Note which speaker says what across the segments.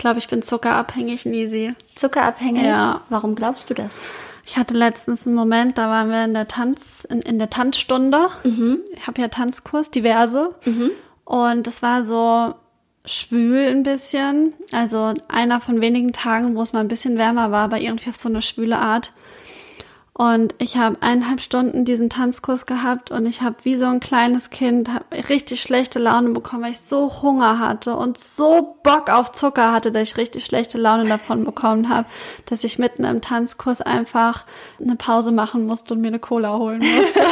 Speaker 1: glaube, ich bin zuckerabhängig, Nisi.
Speaker 2: Zuckerabhängig?
Speaker 1: Ja.
Speaker 2: Warum glaubst du das?
Speaker 1: Ich hatte letztens einen Moment, da waren wir in der Tanz, in, in der Tanzstunde. Ich habe ja Tanzkurs, diverse. Und es war so schwül ein bisschen. Also einer von wenigen Tagen, wo es mal ein bisschen wärmer war, aber irgendwie auf so eine schwüle Art. Und ich habe eineinhalb Stunden diesen Tanzkurs gehabt und ich habe wie so ein kleines Kind richtig schlechte Laune bekommen, weil ich so Hunger hatte und so Bock auf Zucker hatte, dass ich richtig schlechte Laune davon bekommen habe, dass ich mitten im Tanzkurs einfach eine Pause machen musste und mir eine Cola holen musste.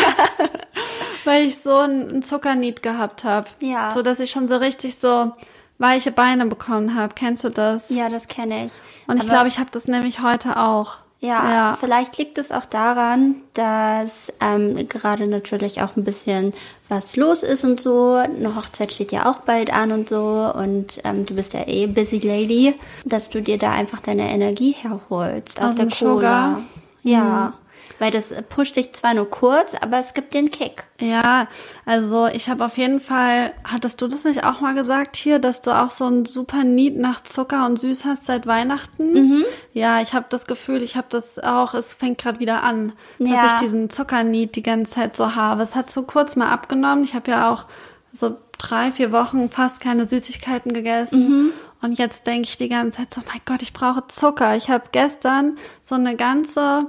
Speaker 1: weil ich so einen Zuckernied gehabt habe.
Speaker 2: Ja.
Speaker 1: So dass ich schon so richtig so weiche Beine bekommen habe. Kennst du das?
Speaker 2: Ja, das kenne ich.
Speaker 1: Und ich glaube, ich habe das nämlich heute auch.
Speaker 2: Ja,
Speaker 1: Ja.
Speaker 2: vielleicht liegt es auch daran, dass ähm, gerade natürlich auch ein bisschen was los ist und so. Eine Hochzeit steht ja auch bald an und so. Und ähm, du bist ja eh busy lady, dass du dir da einfach deine Energie herholst aus,
Speaker 1: Aus
Speaker 2: der
Speaker 1: dem
Speaker 2: Cola.
Speaker 1: Sugar? Mhm.
Speaker 2: Ja, weil das pusht dich zwar nur kurz, aber es gibt den Kick.
Speaker 1: Ja, also ich habe auf jeden Fall, hattest du das nicht auch mal gesagt hier, dass du auch so ein super Need nach Zucker und Süß hast seit Weihnachten?
Speaker 2: Mhm.
Speaker 1: Ja, ich habe das Gefühl, ich habe das auch, es fängt gerade wieder an,
Speaker 2: Ja.
Speaker 1: dass ich diesen Zuckernied die ganze Zeit so habe. Es hat so kurz mal abgenommen. Ich habe ja auch so drei, vier Wochen fast keine Süßigkeiten gegessen.
Speaker 2: Mhm.
Speaker 1: Und jetzt denke ich die ganze Zeit so, mein Gott, ich brauche Zucker. Ich habe gestern so eine ganze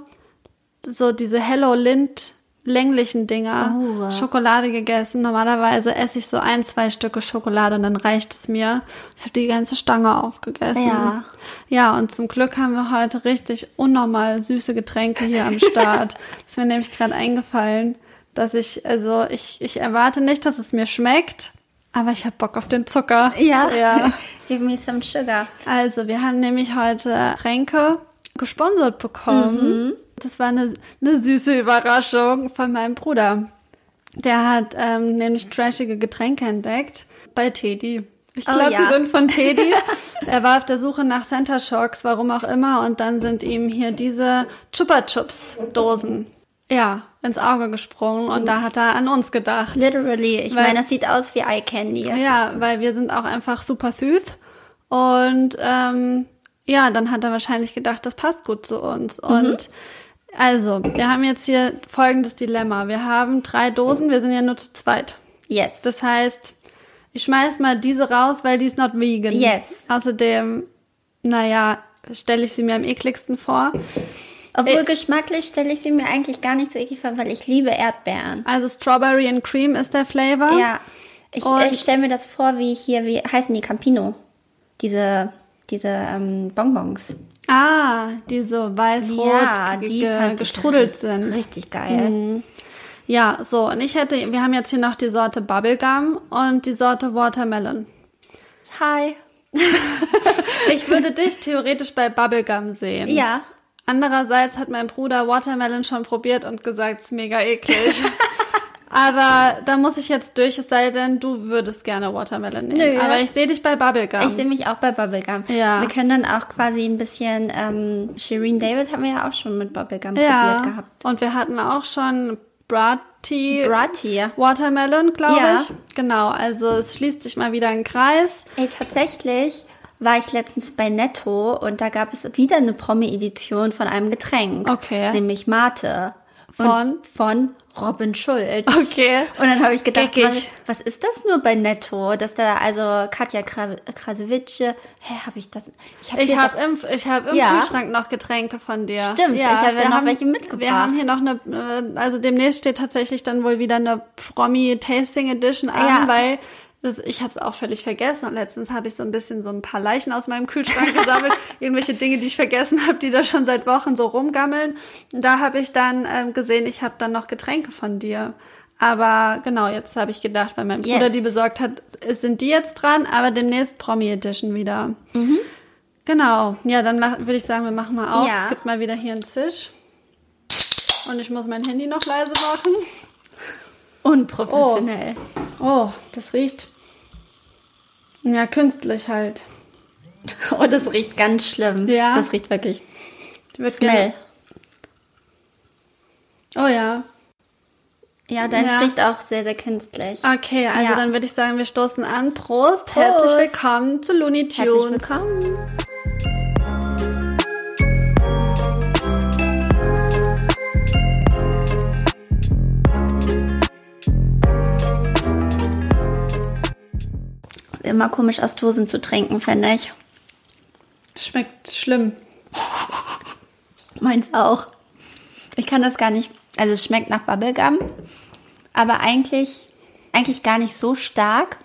Speaker 1: so diese Hello Lind länglichen Dinger
Speaker 2: Oh.
Speaker 1: Schokolade gegessen. Normalerweise esse ich so ein, zwei Stücke Schokolade und dann reicht es mir. Ich habe die ganze Stange aufgegessen.
Speaker 2: Ja.
Speaker 1: Ja, und zum Glück haben wir heute richtig unnormal süße Getränke hier am Start. ist mir nämlich gerade eingefallen, dass ich, also ich, ich erwarte nicht, dass es mir schmeckt, aber ich habe Bock auf den Zucker. Ja.
Speaker 2: Give me some sugar.
Speaker 1: Also, wir haben nämlich heute Tränke gesponsert bekommen. Das war eine, eine süße Überraschung von meinem Bruder. Der hat ähm, nämlich trashige Getränke entdeckt bei Teddy. Ich
Speaker 2: Oh,
Speaker 1: glaube,
Speaker 2: ja.
Speaker 1: sie sind von Teddy. er war auf der Suche nach Center Shocks, warum auch immer. Und dann sind ihm hier diese Chupa Chups Dosen, ja, ins Auge gesprungen. Und da hat er an uns gedacht.
Speaker 2: Literally. Ich
Speaker 1: Weil-
Speaker 2: meine, das sieht aus wie Eye Candy.
Speaker 1: Ja, weil wir sind auch einfach super süß. Und ähm, ja, dann hat er wahrscheinlich gedacht, das passt gut zu uns. Und also, wir haben jetzt hier folgendes Dilemma. Wir haben drei Dosen, wir sind ja nur zu zweit.
Speaker 2: Yes.
Speaker 1: Das heißt, ich schmeiß mal diese raus, weil die ist not vegan.
Speaker 2: Yes.
Speaker 1: Außerdem, naja, stelle ich sie mir am ekligsten vor.
Speaker 2: Obwohl
Speaker 1: Äh,
Speaker 2: geschmacklich stelle ich sie mir eigentlich gar nicht so eklig vor, weil ich liebe Erdbeeren.
Speaker 1: Also Strawberry and Cream ist der Flavor.
Speaker 2: Ja. Ich,
Speaker 1: Und-
Speaker 2: ich stelle mir das vor, wie hier, wie heißen die Campino? Diese, diese ähm, Bonbons.
Speaker 1: Ah, die so weiß-rot
Speaker 2: Ja, die
Speaker 1: ge gestrudelt sind.
Speaker 2: Richtig geil.
Speaker 1: Ja, so, und ich hätte, wir haben jetzt hier noch die Sorte Bubblegum und die Sorte Watermelon.
Speaker 2: Hi.
Speaker 1: Ich würde dich theoretisch bei Bubblegum sehen.
Speaker 2: Ja.
Speaker 1: Andererseits hat mein Bruder Watermelon schon probiert und gesagt, es ist mega eklig. Aber da muss ich jetzt durch, es sei denn, du würdest gerne Watermelon nehmen.
Speaker 2: Nö.
Speaker 1: Aber ich sehe dich bei Bubblegum.
Speaker 2: Ich sehe mich auch bei Bubblegum.
Speaker 1: Ja.
Speaker 2: Wir können dann auch quasi ein bisschen, ähm, Shireen David haben wir ja auch schon mit Bubblegum
Speaker 1: ja.
Speaker 2: probiert gehabt.
Speaker 1: Und wir hatten auch schon Brati
Speaker 2: Brati.
Speaker 1: Watermelon, glaube
Speaker 2: Ja.
Speaker 1: ich. Genau, also es schließt sich mal wieder ein Kreis.
Speaker 2: Ey, tatsächlich war ich letztens bei Netto und da gab es wieder eine Promi-Edition von einem Getränk.
Speaker 1: Okay.
Speaker 2: Nämlich Mate. Und
Speaker 1: Von?
Speaker 2: Robin Schulz.
Speaker 1: Okay.
Speaker 2: Und dann habe ich gedacht, was, was ist das nur bei Netto? Dass da also Katja Kra- Krasowitsch, hä, habe ich das? Ich habe
Speaker 1: Ich habe im, ich hab im
Speaker 2: Ja.
Speaker 1: Kühlschrank noch Getränke von dir.
Speaker 2: Stimmt, ich habe ja
Speaker 1: wir
Speaker 2: noch welche mitgebracht.
Speaker 1: Wir haben hier noch eine, äh, also demnächst steht tatsächlich dann wohl wieder eine Promi-Tasting Edition an,
Speaker 2: Ja.
Speaker 1: weil das, ich habe es auch völlig vergessen und letztens habe ich so ein bisschen so ein paar Leichen aus meinem Kühlschrank gesammelt, irgendwelche Dinge, die ich vergessen habe, die da schon seit Wochen so rumgammeln. Und da habe ich dann ähm, gesehen, ich habe dann noch Getränke von dir. Aber genau, jetzt habe ich gedacht, weil mein Bruder
Speaker 2: Yes.
Speaker 1: die besorgt hat, es sind die jetzt dran, aber demnächst Promi Edition wieder.
Speaker 2: Mhm.
Speaker 1: Genau. Ja, dann würde ich sagen, wir machen mal auf.
Speaker 2: Ja.
Speaker 1: Es gibt mal wieder hier einen Zisch. Und ich muss mein Handy noch leise machen.
Speaker 2: Unprofessionell.
Speaker 1: Oh, das riecht. Ja, künstlich halt.
Speaker 2: Oh. das riecht ganz schlimm.
Speaker 1: Ja.
Speaker 2: Das riecht wirklich.
Speaker 1: Ich würd
Speaker 2: Smell.
Speaker 1: Oh ja.
Speaker 2: Ja, deins
Speaker 1: Ja.
Speaker 2: riecht auch sehr, sehr künstlich.
Speaker 1: Okay, also
Speaker 2: Ja.
Speaker 1: dann würde ich sagen, wir stoßen an. Prost.
Speaker 2: Prost.
Speaker 1: Herzlich willkommen zu Looney Tunes.
Speaker 2: Herzlich willkommen. Immer komisch aus Dosen zu trinken, finde ich.
Speaker 1: Schmeckt schlimm.
Speaker 2: Meins auch. Ich kann das gar nicht. Also es schmeckt nach Bubblegum, aber eigentlich, eigentlich gar nicht so stark.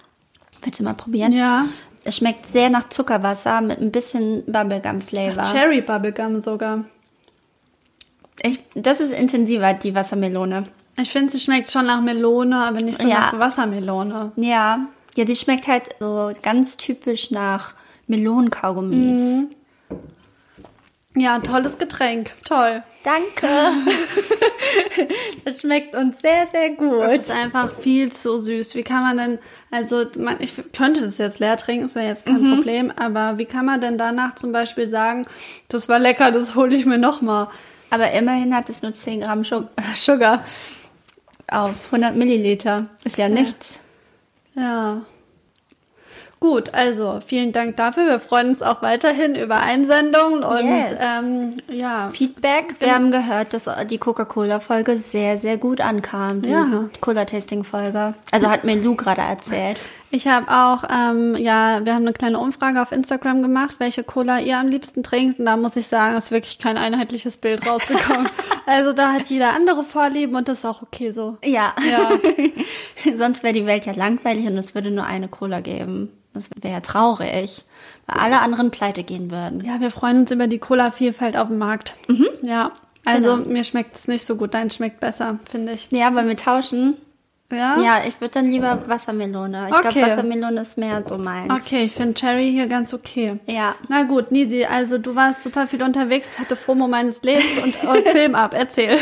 Speaker 2: Willst du mal probieren?
Speaker 1: Ja.
Speaker 2: Es schmeckt sehr nach Zuckerwasser mit ein bisschen Bubblegum-Flavor.
Speaker 1: Cherry Bubblegum sogar.
Speaker 2: Ich, das ist intensiver, die Wassermelone.
Speaker 1: Ich finde, sie schmeckt schon nach Melone, aber nicht so
Speaker 2: Ja.
Speaker 1: nach Wassermelone.
Speaker 2: Ja, ja, die schmeckt halt so ganz typisch nach Melonenkaugummis.
Speaker 1: Mhm. Ja, tolles Getränk. Toll.
Speaker 2: Danke. das schmeckt uns sehr, sehr gut.
Speaker 1: Es ist einfach viel zu süß. Wie kann man denn, also man, ich könnte das jetzt leer trinken, ist ja jetzt kein Problem, aber wie kann man denn danach zum Beispiel sagen, das war lecker, das hole ich mir nochmal?
Speaker 2: Aber immerhin hat es nur 10 Gramm Sugar auf 100 Milliliter. Ist ja nichts.
Speaker 1: Ja. Gut, also vielen Dank dafür. Wir freuen uns auch weiterhin über Einsendungen und
Speaker 2: Yes.
Speaker 1: ähm, ja.
Speaker 2: Feedback. Wir haben gehört, dass die Coca-Cola-Folge sehr, sehr gut ankam. Die
Speaker 1: Ja.
Speaker 2: Cola-Tasting-Folge. Also hat mir Lou gerade erzählt.
Speaker 1: Ich habe auch, ähm, ja, wir haben eine kleine Umfrage auf Instagram gemacht, welche Cola ihr am liebsten trinkt. Und da muss ich sagen, ist wirklich kein einheitliches Bild rausgekommen. also da hat jeder andere Vorlieben und das ist auch okay so.
Speaker 2: Ja.
Speaker 1: Ja.
Speaker 2: Sonst wäre die Welt ja langweilig und es würde nur eine Cola geben. Das wäre ja traurig, weil alle anderen pleite gehen würden.
Speaker 1: Ja, wir freuen uns über die Cola-Vielfalt auf dem Markt. Ja, also
Speaker 2: Genau.
Speaker 1: mir schmeckt es nicht so gut, dein schmeckt besser, finde ich.
Speaker 2: Ja, weil wir tauschen.
Speaker 1: Ja?
Speaker 2: Ja, ich würde dann lieber Wassermelone. Ich
Speaker 1: Okay.
Speaker 2: glaube, Wassermelone ist mehr so meins.
Speaker 1: Okay, ich finde Cherry hier ganz okay.
Speaker 2: Ja.
Speaker 1: Na gut, Nisi, also du warst super viel unterwegs, ich hatte FOMO meines Lebens und äh, Film ab, erzähl.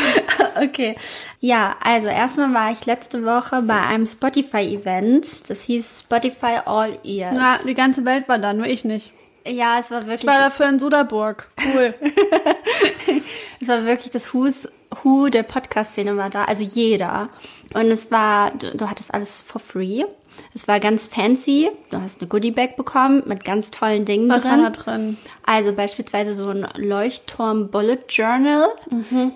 Speaker 2: Okay. Ja, also erstmal war ich letzte Woche bei einem Spotify-Event. Das hieß Spotify All Ears.
Speaker 1: Ja, die ganze Welt war da, nur ich nicht.
Speaker 2: Ja, es war wirklich,
Speaker 1: Ich war dafür in Suderburg. Cool.
Speaker 2: es war wirklich das Who's Who der Podcast-Szene war da, also jeder. Und es war, du, du hattest alles for free. Es war ganz fancy. Du hast eine Goodie-Bag bekommen mit ganz tollen Dingen
Speaker 1: Was
Speaker 2: drin.
Speaker 1: war da drin?
Speaker 2: Also beispielsweise so ein Leuchtturm Bullet Journal,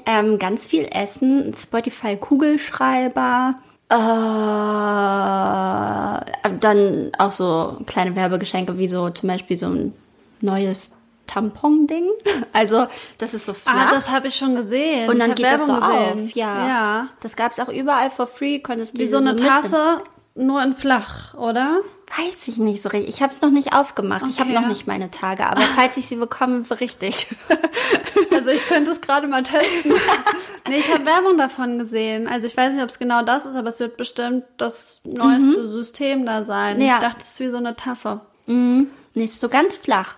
Speaker 2: ähm, ganz viel Essen, ein Spotify Kugelschreiber, äh, dann auch so kleine Werbegeschenke wie so zum Beispiel so ein neues Tampon-Ding. Also das ist so flach.
Speaker 1: Ah, das habe ich schon gesehen.
Speaker 2: und dann geht
Speaker 1: hab
Speaker 2: das so
Speaker 1: Werbung gesehen.
Speaker 2: auf, ja.
Speaker 1: Ja.
Speaker 2: Das gab's auch überall for free, konntest du
Speaker 1: Wie so eine
Speaker 2: mitnehmen.
Speaker 1: Tasse, nur in flach, oder?
Speaker 2: Weiß ich nicht so richtig. Ich habe es noch nicht aufgemacht. Ich habe
Speaker 1: Okay.
Speaker 2: noch nicht meine Tage. Aber falls ich sie bekomme, berichte ich.
Speaker 1: Also ich könnte es gerade mal testen. nee, ich habe Werbung davon gesehen. Also ich weiß nicht, ob es genau das ist, aber es wird bestimmt das neueste System da sein.
Speaker 2: Ja.
Speaker 1: Ich dachte, es ist wie so eine Tasse.
Speaker 2: Nicht so ganz flach.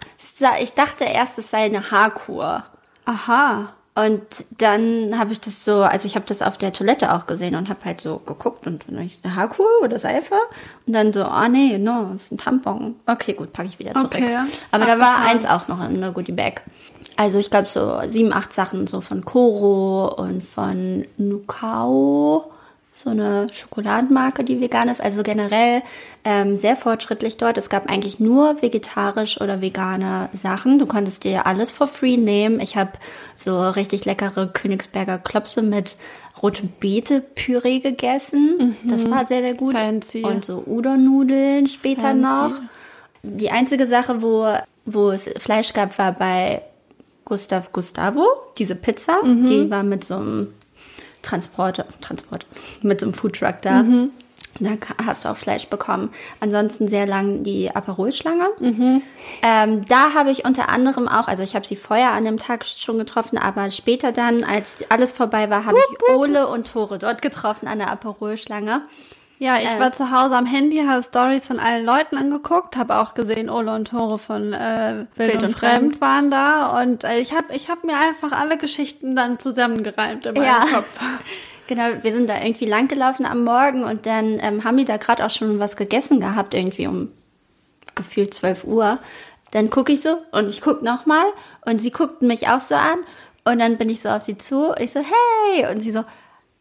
Speaker 2: Ich dachte erst, es sei eine Haarkur.
Speaker 1: Aha.
Speaker 2: Und dann habe ich das so, also ich habe das auf der Toilette auch gesehen und habe halt so geguckt und dann ich eine Haarkur oder Seife und dann so, oh nee, no, das ist ein Tampon. Okay, gut, packe ich wieder zurück.
Speaker 1: Okay.
Speaker 2: Aber da war
Speaker 1: Abgefahren.
Speaker 2: eins auch noch in der Goodie Bag. Also ich glaube so sieben, acht Sachen so von Koro und von Nukao, so eine Schokoladenmarke, die vegan ist. Also generell ähm, sehr fortschrittlich dort. Es gab eigentlich nur vegetarisch oder vegane Sachen. Du konntest dir alles for free nehmen. Ich habe so richtig leckere Königsberger Klopse mit rote Beete Püree gegessen. Das war sehr, sehr gut.
Speaker 1: Fancy.
Speaker 2: Und so Udon-Nudeln später
Speaker 1: Fancy.
Speaker 2: noch. Die einzige Sache, wo, wo es Fleisch gab, war bei Gustav Gustavo. Diese Pizza, die war mit so einem Transporter, Transporter, mit so einem Foodtruck da. Da ka- hast du auch Fleisch bekommen. Ansonsten sehr lang die Aperol-Schlange. Ähm, da habe ich unter anderem auch, also ich habe sie vorher an dem Tag schon getroffen, aber später dann, als alles vorbei war, habe ich Ole und Tore dort getroffen an der Aperol-Schlange.
Speaker 1: Ja, ich
Speaker 2: Äh.
Speaker 1: war zu Hause am Handy, habe Stories von allen Leuten angeguckt, habe auch gesehen, Ole und Tore von äh, Wild, und,
Speaker 2: und
Speaker 1: Fremd, waren da und äh, ich habe ich hab mir einfach alle Geschichten dann zusammengereimt in meinem
Speaker 2: Ja.
Speaker 1: Kopf.
Speaker 2: Genau, wir sind da irgendwie langgelaufen am Morgen und dann ähm, haben die da gerade auch schon was gegessen gehabt, irgendwie um gefühlt 12 Uhr. Dann gucke ich so und ich gucke nochmal und sie guckten mich auch so an und dann bin ich so auf sie zu und ich so, hey! Und sie so,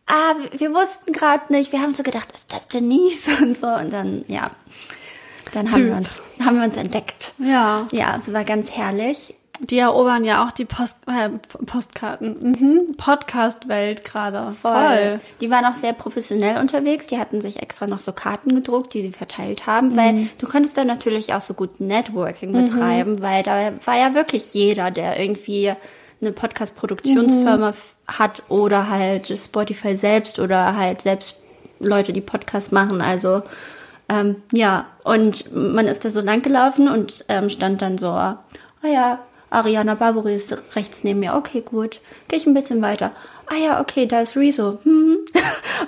Speaker 2: ah, wir, wussten gerade nicht, wir haben so gedacht, ist das Denise und so. Und dann, ja, dann haben wir uns, haben wir uns entdeckt.
Speaker 1: Ja.
Speaker 2: Ja, es war ganz herrlich.
Speaker 1: Die erobern ja auch die Post, äh, Postkarten. Mhm. Podcast-Welt gerade. Voll.
Speaker 2: Die waren auch sehr professionell unterwegs. Die hatten sich extra noch so Karten gedruckt, die sie verteilt haben, weil du konntest da natürlich auch so gut Networking betreiben, weil da war ja wirklich jeder, der irgendwie eine Podcast-Produktionsfirma f- hat oder halt Spotify selbst oder halt selbst Leute, die Podcast machen. Also ähm, ja, und man ist da so lang gelaufen und ähm, stand dann so, ah ja, Ariana Barbary ist rechts neben mir. Okay, gut. Gehe ich ein bisschen weiter. Ah ja, okay, da ist Rezo. Hm.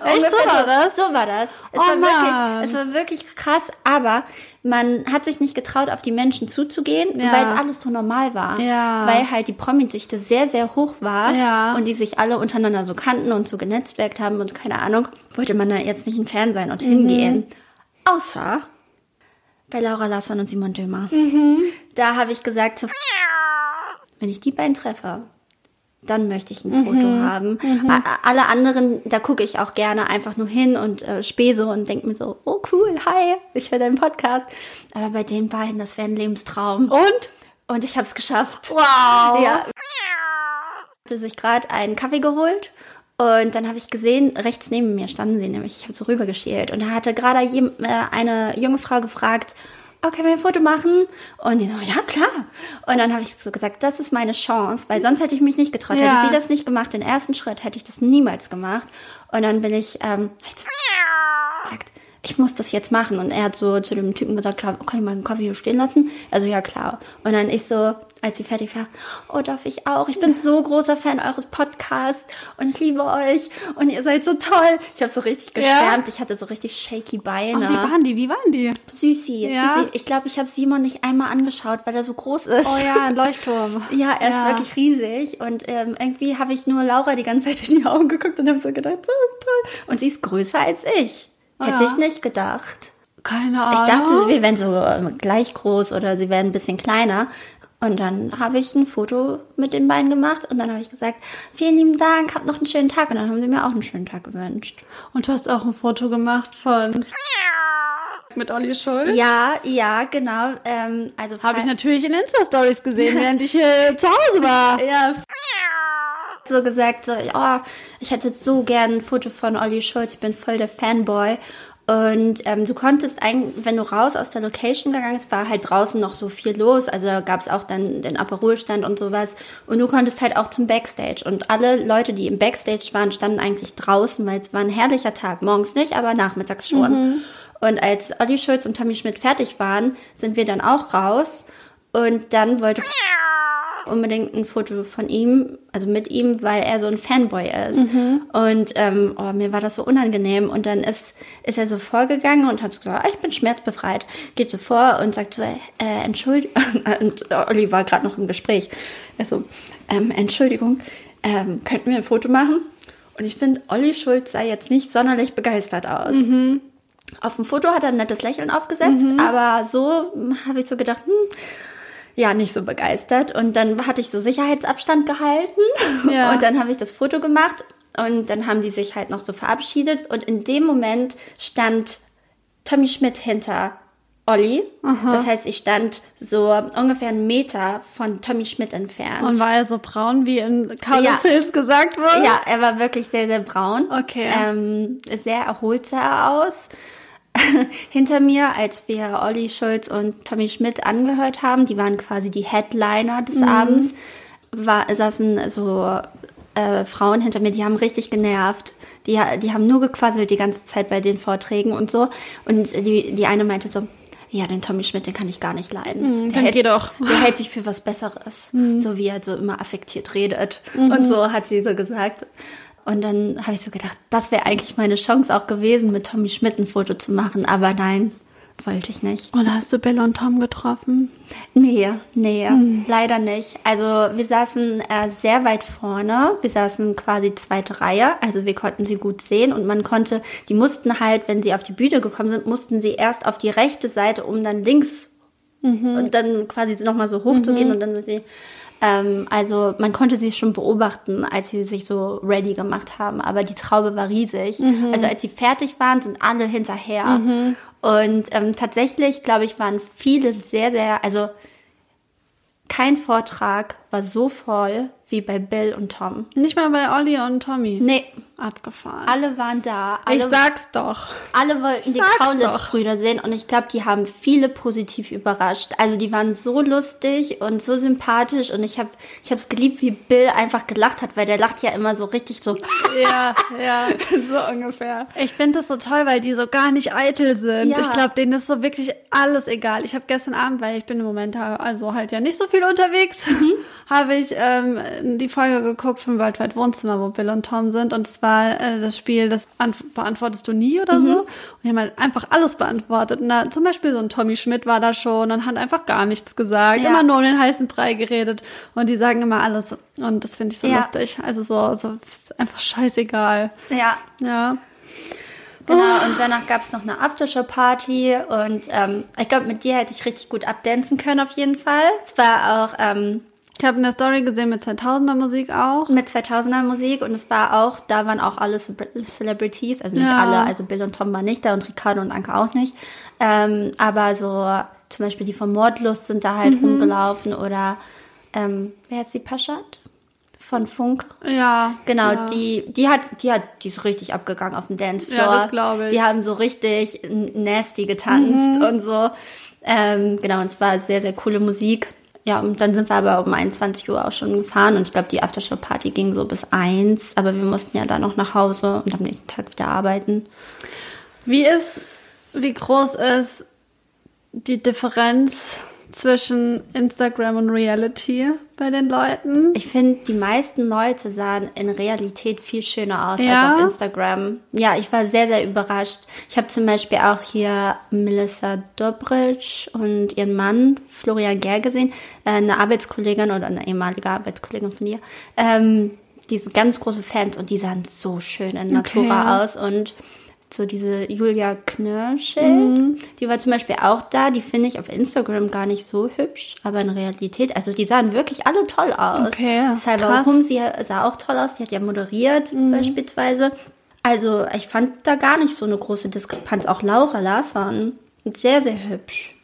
Speaker 2: Ungefähr
Speaker 1: so war das?
Speaker 2: So war das. Es,
Speaker 1: Oh
Speaker 2: war
Speaker 1: Mann.
Speaker 2: wirklich, es war wirklich krass, aber man hat sich nicht getraut, auf die Menschen zuzugehen,
Speaker 1: Ja.
Speaker 2: weil es alles so normal war.
Speaker 1: Ja.
Speaker 2: Weil halt die Promi-Dichte sehr, sehr hoch war
Speaker 1: Ja.
Speaker 2: und die sich alle untereinander so kannten und so genetzwerkt haben und keine Ahnung, wollte man da jetzt nicht ein Fan sein
Speaker 1: Mhm.
Speaker 2: und hingehen. Außer bei Laura Larsson und Simon Dömer.
Speaker 1: Mhm.
Speaker 2: Da habe ich gesagt, so, wenn ich die beiden treffe, dann möchte ich ein
Speaker 1: Mhm.
Speaker 2: Foto haben. A- Alle anderen, da gucke ich auch gerne einfach nur hin und äh, spähe so und denke mir so, oh cool, hi, ich höre deinen Podcast. Aber bei den beiden, das wäre ein Lebenstraum.
Speaker 1: Und?
Speaker 2: Und ich habe es geschafft.
Speaker 1: Wow.
Speaker 2: Ja. hatte sich gerade einen Kaffee geholt und dann habe ich gesehen, rechts neben mir standen sie nämlich, ich habe so rübergeschielt und da hatte gerade äh, eine junge Frau gefragt, oh, können wir ein Foto machen? Und die so, ja klar. Und dann habe ich so gesagt, das ist meine Chance, weil sonst hätte ich mich nicht getraut.
Speaker 1: Ja.
Speaker 2: Hätte sie das nicht gemacht, den ersten Schritt, hätte ich das niemals gemacht. Und dann bin ich, ähm, ich gesagt, ich muss das jetzt machen. Und er hat so zu dem Typen gesagt, klar, kann ich mal einen Kaffee hier stehen lassen? Also ja, klar. Und dann ich so, als sie fertig war, oh, darf ich auch? Ich bin so großer Fan eures Podcasts und ich liebe euch und ihr seid so toll. Ich habe so richtig
Speaker 1: Ja?
Speaker 2: geschwärmt. Ich hatte so richtig shaky Beine.
Speaker 1: wie waren die? Wie waren die?
Speaker 2: Süßi,
Speaker 1: Ja?
Speaker 2: Süßi. Ich glaube, ich habe Simon nicht einmal angeschaut, weil er so groß ist.
Speaker 1: Oh ja, ein Leuchtturm.
Speaker 2: Ja, er ist
Speaker 1: Ja.
Speaker 2: wirklich riesig und ähm, irgendwie habe ich nur Laura die ganze Zeit in die Augen geguckt und habe so gedacht, so toll. Und sie ist größer als ich. Hätte
Speaker 1: Ja.
Speaker 2: ich nicht gedacht.
Speaker 1: Keine Ahnung.
Speaker 2: Ich dachte, wir wären so ähm, gleich groß oder sie wären ein bisschen kleiner. Und dann habe ich ein Foto mit den beiden gemacht und dann habe ich gesagt, vielen lieben Dank, habt noch einen schönen Tag. Und dann haben sie mir auch einen schönen Tag gewünscht.
Speaker 1: Und du hast auch ein Foto gemacht von mit Olli Schulz.
Speaker 2: Ja, ja, genau. Ähm, also
Speaker 1: Habe ich natürlich in Insta-Stories gesehen, während ich hier zu Hause war.
Speaker 2: ja, so gesagt, so, oh, ich hätte so gern ein Foto von Olli Schulz, ich bin voll der Fanboy. Und ähm, du konntest eigentlich, wenn du raus aus der Location gegangen bist, war halt draußen noch so viel los. Also da gab es auch dann den Aperolstand und sowas. Und du konntest halt auch zum Backstage. Und alle Leute, die im Backstage waren, standen eigentlich draußen, weil es war ein herrlicher Tag. Morgens nicht, aber nachmittags schon. Und als Olli Schulz und Tommy Schmidt fertig waren, sind wir dann auch raus. Und dann wollte unbedingt ein Foto von ihm, also mit ihm, weil er so ein Fanboy ist. Und ähm, oh, mir war das so unangenehm. Und dann ist, ist er so vorgegangen und hat so gesagt, ah, ich bin schmerzbefreit. Geht so vor und sagt so, äh, Entschuldigung. Und Olli war gerade noch im Gespräch. Er so, ähm, Entschuldigung, ähm, könnten wir ein Foto machen? Und ich finde, Olli Schulz sah jetzt nicht sonderlich begeistert aus. Auf dem Foto hat er ein nettes Lächeln aufgesetzt, aber so habe ich so gedacht, hm, ja, nicht so begeistert. Und dann hatte ich so Sicherheitsabstand gehalten
Speaker 1: Ja.
Speaker 2: und dann habe ich das Foto gemacht und dann haben die sich halt noch so verabschiedet und in dem Moment stand Tommy Schmidt hinter Olli. Das heißt, ich stand so ungefähr einen Meter von Tommy Schmidt entfernt.
Speaker 1: Und war er so braun, wie in Carlos
Speaker 2: Ja.
Speaker 1: Hills gesagt wurde?
Speaker 2: Ja, er war wirklich sehr, sehr braun.
Speaker 1: Okay.
Speaker 2: Ähm, sehr erholt sah er aus. Hinter mir, als wir Olli Schulz und Tommy Schmidt angehört haben, die waren quasi die Headliner des Abends, war, saßen so äh, Frauen hinter mir, die haben richtig genervt. Die, die haben nur gequasselt die ganze Zeit bei den Vorträgen und so. Und die, die eine meinte so, ja, den Tommy Schmidt, den kann ich gar nicht leiden. der
Speaker 1: dann
Speaker 2: hält. Der hält sich für was Besseres. So wie er so immer affektiert redet. Und so hat sie so gesagt. Und dann habe ich so gedacht, das wäre eigentlich meine Chance auch gewesen, mit Tommy Schmidt ein Foto zu machen. Aber nein, wollte ich nicht.
Speaker 1: Oder hast du Bella und Tom getroffen?
Speaker 2: Nee, nee, leider nicht. Also wir saßen äh, sehr weit vorne. Wir saßen quasi zweite Reihe. Also wir konnten sie gut sehen und man konnte, die mussten halt, wenn sie auf die Bühne gekommen sind, mussten sie erst auf die rechte Seite, um dann links und dann quasi nochmal so hoch zu gehen und dann sind sie. Ähm, also man konnte sie schon beobachten, als sie sich so ready gemacht haben. Aber die Traube war riesig. Also als sie fertig waren, sind alle hinterher. Und ähm, tatsächlich, glaube ich, waren viele sehr, sehr, also kein Vortrag war so voll wie bei Bill und Tom.
Speaker 1: Nicht mal bei Olli und Tommy.
Speaker 2: Nee,
Speaker 1: Abgefahren.
Speaker 2: alle waren da. Alle,
Speaker 1: ich sag's doch.
Speaker 2: alle wollten die
Speaker 1: sag's
Speaker 2: Kaulitz-Brüder sehen und ich glaube, die haben viele positiv überrascht. Also die waren so lustig und so sympathisch und ich habe ich hab's geliebt, wie Bill einfach gelacht hat, weil der lacht ja immer so richtig so.
Speaker 1: Ja, ja, so ungefähr. Ich finde das so toll, weil die so gar nicht eitel sind.
Speaker 2: Ja.
Speaker 1: Ich glaube, denen ist so wirklich alles egal. Ich habe gestern Abend, weil ich bin im Moment also halt ja nicht so viel unterwegs, habe ich ähm, die Folge geguckt vom World Wide Wohnzimmer, wo Bill und Tom sind. Und es war äh, das Spiel, das ant- beantwortest du nie oder so. Und die haben halt einfach alles beantwortet. Und da, zum Beispiel so ein Tommy Schmidt war da schon und hat einfach gar nichts gesagt.
Speaker 2: Ja.
Speaker 1: Immer nur um den heißen Brei geredet. Und die sagen immer alles. Und das finde ich so
Speaker 2: Ja.
Speaker 1: lustig. Also so, so ist einfach scheißegal.
Speaker 2: Ja,
Speaker 1: Ja.
Speaker 2: Genau, und danach gab es noch eine Aftershow-Party und ähm, ich glaube, mit dir hätte ich richtig gut abdancen können auf jeden Fall. Es war auch ähm,
Speaker 1: Ich habe eine Story gesehen mit 2000er Musik auch.
Speaker 2: mit 2000er Musik und es war auch, da waren auch alle Celebr- Celebrities, also nicht
Speaker 1: Ja.
Speaker 2: alle, also Bill und Tom waren nicht da und Ricardo und Anke auch nicht, ähm, aber so zum Beispiel die von Mordlust sind da
Speaker 1: Mhm.
Speaker 2: halt rumgelaufen oder ähm, wer ist die Paschat? Von Funk.
Speaker 1: Ja.
Speaker 2: Genau,
Speaker 1: ja.
Speaker 2: die, die hat, die hat, die ist richtig abgegangen auf dem Dancefloor.
Speaker 1: Ja, das glaub ich.
Speaker 2: Die haben so richtig nasty getanzt
Speaker 1: Mhm.
Speaker 2: und so. Ähm, genau, und es war sehr, sehr coole Musik. Ja, und dann sind wir aber um 21 Uhr auch schon gefahren und ich glaube, die Aftershow-Party ging so bis eins, aber wir mussten ja dann noch nach Hause und am nächsten Tag wieder arbeiten.
Speaker 1: Wie ist, wie groß ist die Differenz zwischen Instagram und Reality bei den Leuten?
Speaker 2: Ich finde, die meisten Leute sahen in Realität viel schöner aus
Speaker 1: Ja?
Speaker 2: als auf Instagram. Ja, ich war sehr, sehr überrascht. Ich habe zum Beispiel auch hier Melissa Dobritsch und ihren Mann Florian Ger gesehen, äh, eine Arbeitskollegin oder eine ehemalige Arbeitskollegin von ihr. Ähm, die sind ganz große Fans und die sahen so schön in Natura
Speaker 1: Okay.
Speaker 2: aus und so diese Julia Knirschel,
Speaker 1: Mhm.
Speaker 2: die war zum Beispiel auch da. Die finde ich auf Instagram gar nicht so hübsch, aber in Realität, also die sahen wirklich alle toll aus.
Speaker 1: Okay, krass.
Speaker 2: Hum, sie sah auch toll aus. Die hat ja moderiert
Speaker 1: Mhm.
Speaker 2: beispielsweise. Also ich fand da gar nicht so eine große Diskrepanz. Auch Laura Larsson, sehr, sehr hübsch.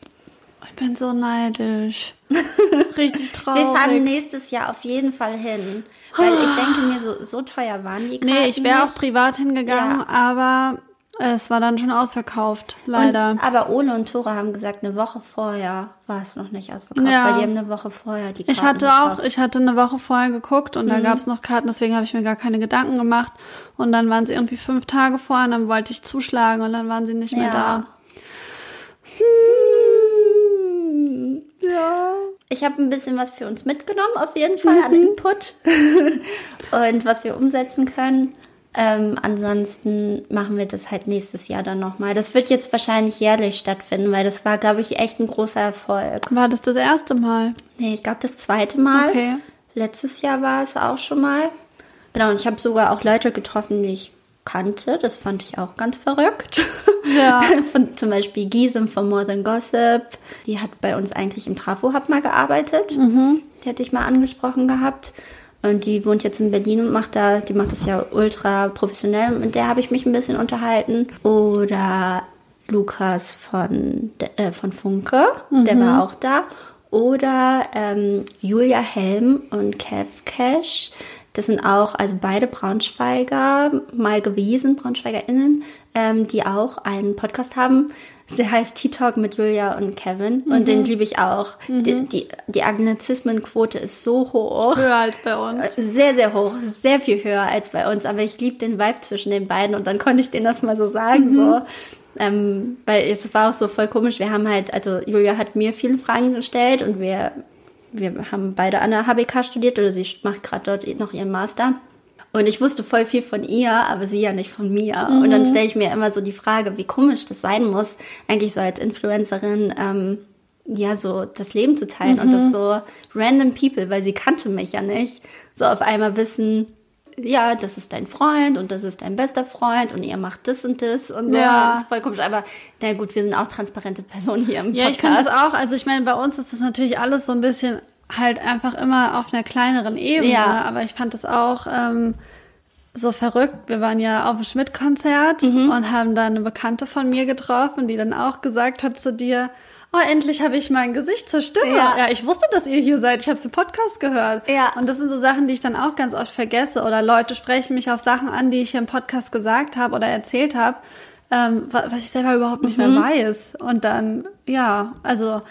Speaker 1: Ich bin so neidisch. Richtig traurig.
Speaker 2: Wir fahren nächstes Jahr auf jeden Fall hin. Weil ich denke mir, so, so teuer waren die Karten
Speaker 1: nee, ich wäre auch privat hingegangen,
Speaker 2: Ja.
Speaker 1: aber es war dann schon ausverkauft, leider.
Speaker 2: Und, aber Ole und Tora haben gesagt, eine Woche vorher war es noch nicht ausverkauft,
Speaker 1: Ja.
Speaker 2: weil die haben eine Woche vorher die Karten
Speaker 1: Ich hatte auch,
Speaker 2: gekauft.
Speaker 1: ich hatte eine Woche vorher geguckt und da
Speaker 2: Mhm.
Speaker 1: gab es noch Karten, deswegen habe ich mir gar keine Gedanken gemacht. Und dann waren sie irgendwie fünf Tage vorher und dann wollte ich zuschlagen und dann waren sie nicht mehr
Speaker 2: Ja.
Speaker 1: da. Hm, Ja.
Speaker 2: Ich habe ein bisschen was für uns mitgenommen, auf jeden Fall an Input und was wir umsetzen können. Ähm, ansonsten machen wir das halt nächstes Jahr dann nochmal. Das wird jetzt wahrscheinlich jährlich stattfinden, weil das war, glaube ich, echt ein großer Erfolg.
Speaker 1: War das das erste Mal?
Speaker 2: Nee, ich glaube das zweite Mal.
Speaker 1: Okay.
Speaker 2: Letztes Jahr war es auch schon mal. Genau, und ich habe sogar auch Leute getroffen, die ich kannte. Das fand ich auch ganz verrückt.
Speaker 1: Ja.
Speaker 2: Von, zum Beispiel Gisem von More Than Gossip. Die hat bei uns eigentlich im Trafo-Hub mal gearbeitet. Die hatte ich mal angesprochen gehabt. Und die wohnt jetzt in Berlin und macht da, die macht das ja ultra professionell. Mit der habe ich mich ein bisschen unterhalten. Oder Lukas von, äh, von Funke, der war auch da. Oder ähm, Julia Helm und Kev Cash. Das sind auch, also beide Braunschweiger, mal gewesen, BraunschweigerInnen, ähm, die auch einen Podcast haben. Der heißt Tea Talk mit Julia und Kevin. Und den liebe ich auch. Die, die, die Agnizismenquote ist so hoch.
Speaker 1: Höher als bei uns.
Speaker 2: Sehr, sehr hoch. Sehr viel höher als bei uns. Aber ich liebe den Vibe zwischen den beiden. Und dann konnte ich denen das mal so sagen. So. Ähm, weil es war auch so voll komisch. Wir haben halt, also Julia hat mir viele Fragen gestellt und wir, wir haben beide an der HBK studiert oder sie macht gerade dort noch ihren Master. Und ich wusste voll viel von ihr, aber sie ja nicht von mir. Und dann stelle ich mir immer so die Frage, wie komisch das sein muss, eigentlich so als Influencerin, ähm, ja, so das Leben zu teilen und das so random people, weil sie kannte mich ja nicht, so auf einmal wissen, ja, das ist dein Freund und das ist dein bester Freund und ihr macht das und das und so.
Speaker 1: Ja.
Speaker 2: Das ist voll komisch. Aber na gut, wir sind auch transparente Personen hier im
Speaker 1: Ja, ich
Speaker 2: Podcast.
Speaker 1: es auch. Also ich meine, bei uns ist das natürlich alles so ein bisschen halt einfach immer auf einer kleineren Ebene.
Speaker 2: Ja.
Speaker 1: Aber ich fand das auch ähm, so verrückt. Wir waren ja auf dem Schmidt-Konzert
Speaker 2: Mhm.
Speaker 1: und haben da eine Bekannte von mir getroffen, die dann auch gesagt hat zu dir, oh, endlich habe ich mein Gesicht zur Stimme.
Speaker 2: Ja.
Speaker 1: Ja, ich wusste, dass ihr hier seid. Ich habe es im Podcast gehört.
Speaker 2: Ja.
Speaker 1: Und das sind so Sachen, die ich dann auch ganz oft vergesse. Oder Leute sprechen mich auf Sachen an, die ich hier im Podcast gesagt habe oder erzählt habe, ähm, wa- was ich selber überhaupt nicht
Speaker 2: Mhm.
Speaker 1: mehr weiß. Und dann, ja, also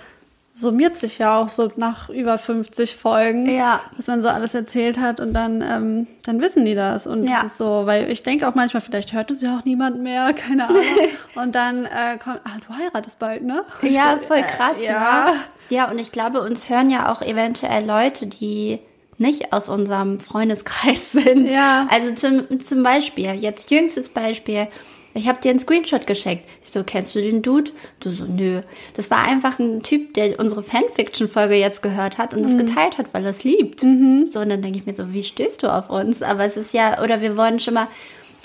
Speaker 1: summiert sich ja auch so nach über 50 Folgen,
Speaker 2: Ja.
Speaker 1: dass man so alles erzählt hat und dann, ähm, dann wissen die das. Und
Speaker 2: Ja.
Speaker 1: es ist so, weil ich denke auch manchmal, vielleicht hört uns ja auch niemand mehr, keine Ahnung. und dann äh, kommt, ah, du heiratest bald, ne? Und
Speaker 2: Ja,
Speaker 1: so,
Speaker 2: voll
Speaker 1: äh,
Speaker 2: krass.
Speaker 1: ja.
Speaker 2: Ne? Ja, und ich glaube, uns hören ja auch eventuell Leute, die nicht aus unserem Freundeskreis sind.
Speaker 1: Ja.
Speaker 2: Also zum, zum Beispiel, jetzt jüngstes Beispiel, ich habe dir einen Screenshot geschickt. Ich so, kennst du den Dude? Du so, nö. Das war einfach ein Typ, der unsere Fanfiction-Folge jetzt gehört hat und das geteilt hat, weil er es liebt. So, und dann denke ich mir so, wie stößt du auf uns? Aber es ist ja, oder wir wurden schon mal,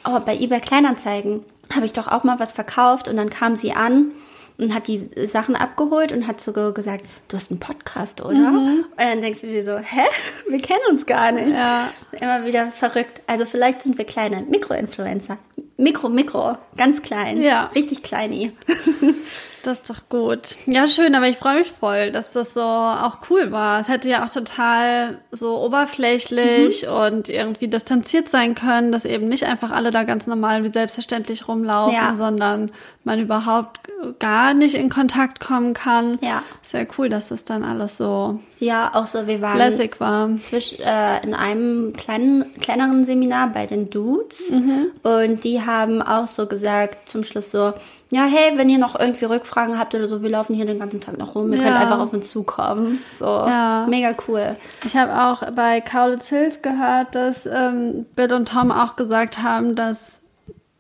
Speaker 2: oh, bei eBay Kleinanzeigen habe ich doch auch mal was verkauft und dann kam sie an und hat die Sachen abgeholt und hat so gesagt, du hast einen Podcast, oder? Und dann denkst du dir so, hä? Wir kennen uns gar nicht.
Speaker 1: Ja.
Speaker 2: Immer wieder verrückt. Also vielleicht sind wir kleine Mikroinfluencer. Mikro, Mikro. Ganz klein.
Speaker 1: Ja.
Speaker 2: Richtig kleini.
Speaker 1: Das ist doch gut. Ja, schön, aber ich freue mich voll, dass das so auch cool war. Es hätte ja auch total so oberflächlich
Speaker 2: Mhm.
Speaker 1: und irgendwie distanziert sein können, dass eben nicht einfach alle da ganz normal wie selbstverständlich rumlaufen,
Speaker 2: Ja.
Speaker 1: sondern man überhaupt gar nicht in Kontakt kommen kann.
Speaker 2: Ja.
Speaker 1: Ist ja cool, dass das dann alles so
Speaker 2: Ja, auch so, wir waren
Speaker 1: lässig war.
Speaker 2: zwisch, äh, in einem kleinen, kleineren Seminar bei den Dudes
Speaker 1: Mhm.
Speaker 2: und die haben auch so gesagt zum Schluss so, ja, hey, wenn ihr noch irgendwie Rückfragen habt oder so, wir laufen hier den ganzen Tag noch rum, ihr
Speaker 1: Ja.
Speaker 2: könnt einfach auf uns zukommen. So,
Speaker 1: Ja.
Speaker 2: mega cool.
Speaker 1: Ich habe auch bei Kaulitz Hills gehört, dass ähm, Bill und Tom auch gesagt haben, dass